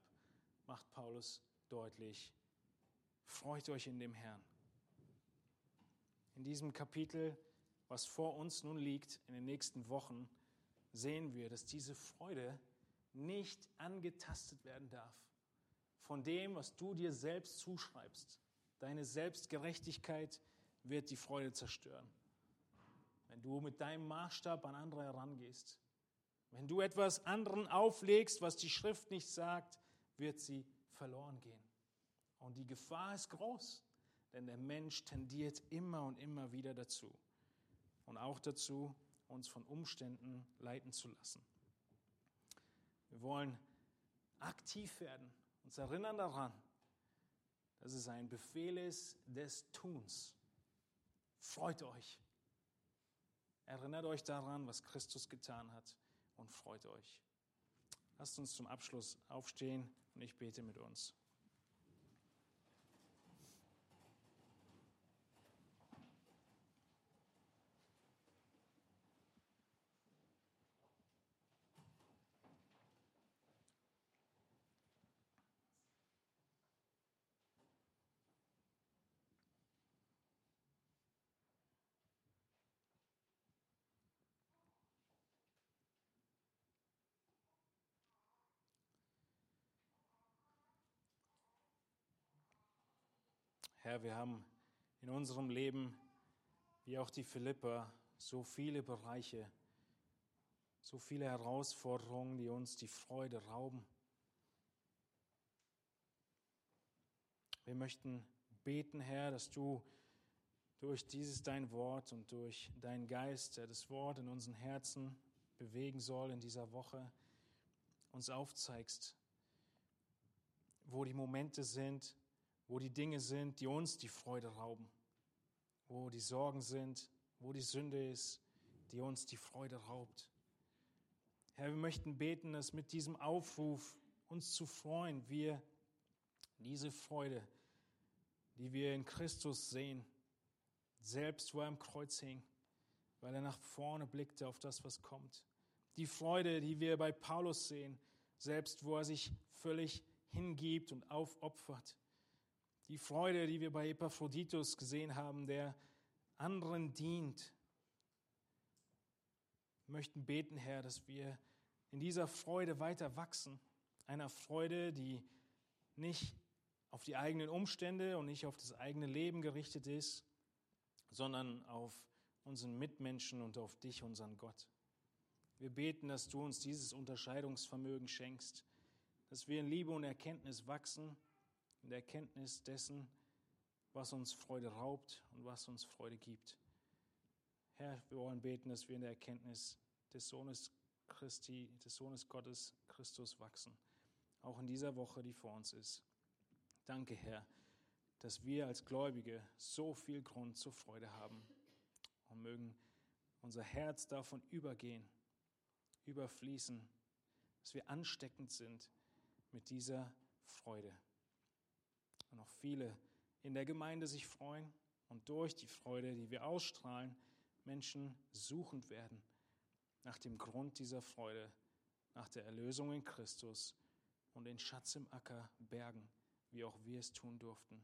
macht Paulus deutlich, freut euch in dem Herrn. In diesem Kapitel was vor uns nun liegt in den nächsten Wochen, sehen wir, dass diese Freude nicht angetastet werden darf von dem, was du dir selbst zuschreibst. Deine Selbstgerechtigkeit wird die Freude zerstören. Wenn du mit deinem Maßstab an andere herangehst, wenn du etwas anderen auflegst, was die Schrift nicht sagt, wird sie verloren gehen. Und die Gefahr ist groß, denn der Mensch tendiert immer und immer wieder dazu und auch dazu, uns von Umständen leiten zu lassen. Wir wollen aktiv werden, uns erinnern daran, dass es ein Befehl ist des Tuns. Freut euch. Erinnert euch daran, was Christus getan hat und freut euch. Lasst uns zum Abschluss aufstehen und ich bete mit uns. Herr, wir haben in unserem Leben, wie auch die Philipper, so viele Bereiche, so viele Herausforderungen, die uns die Freude rauben. Wir möchten beten, Herr, dass du durch dieses dein Wort und durch deinen Geist, der das Wort in unseren Herzen bewegen soll in dieser Woche, uns aufzeigst, wo die Momente sind, wo die Dinge sind, die uns die Freude rauben, wo die Sorgen sind, wo die Sünde ist, die uns die Freude raubt. Herr, wir möchten beten, dass mit diesem Aufruf, uns zu freuen, wir diese Freude, die wir in Christus sehen, selbst wo er am Kreuz hing, weil er nach vorne blickte auf das, was kommt. Die Freude, die wir bei Paulus sehen, selbst wo er sich völlig hingibt und aufopfert. Die Freude, die wir bei Epaphroditus gesehen haben, der anderen dient. Wir möchten beten, Herr, dass wir in dieser Freude weiter wachsen. Einer Freude, die nicht auf die eigenen Umstände und nicht auf das eigene Leben gerichtet ist, sondern auf unseren Mitmenschen und auf dich, unseren Gott. Wir beten, dass du uns dieses Unterscheidungsvermögen schenkst, dass wir in Liebe und Erkenntnis wachsen, in der Erkenntnis dessen, was uns Freude raubt und was uns Freude gibt. Herr, wir wollen beten, dass wir in der Erkenntnis des Sohnes Christi, des Sohnes Gottes Christus wachsen, auch in dieser Woche, die vor uns ist. Danke, Herr, dass wir als Gläubige so viel Grund zur Freude haben und mögen unser Herz davon übergehen, überfließen, dass wir ansteckend sind mit dieser Freude. Und auch viele in der Gemeinde sich freuen und durch die Freude, die wir ausstrahlen, Menschen suchend werden nach dem Grund dieser Freude, nach der Erlösung in Christus und den Schatz im Acker bergen, wie auch wir es tun durften.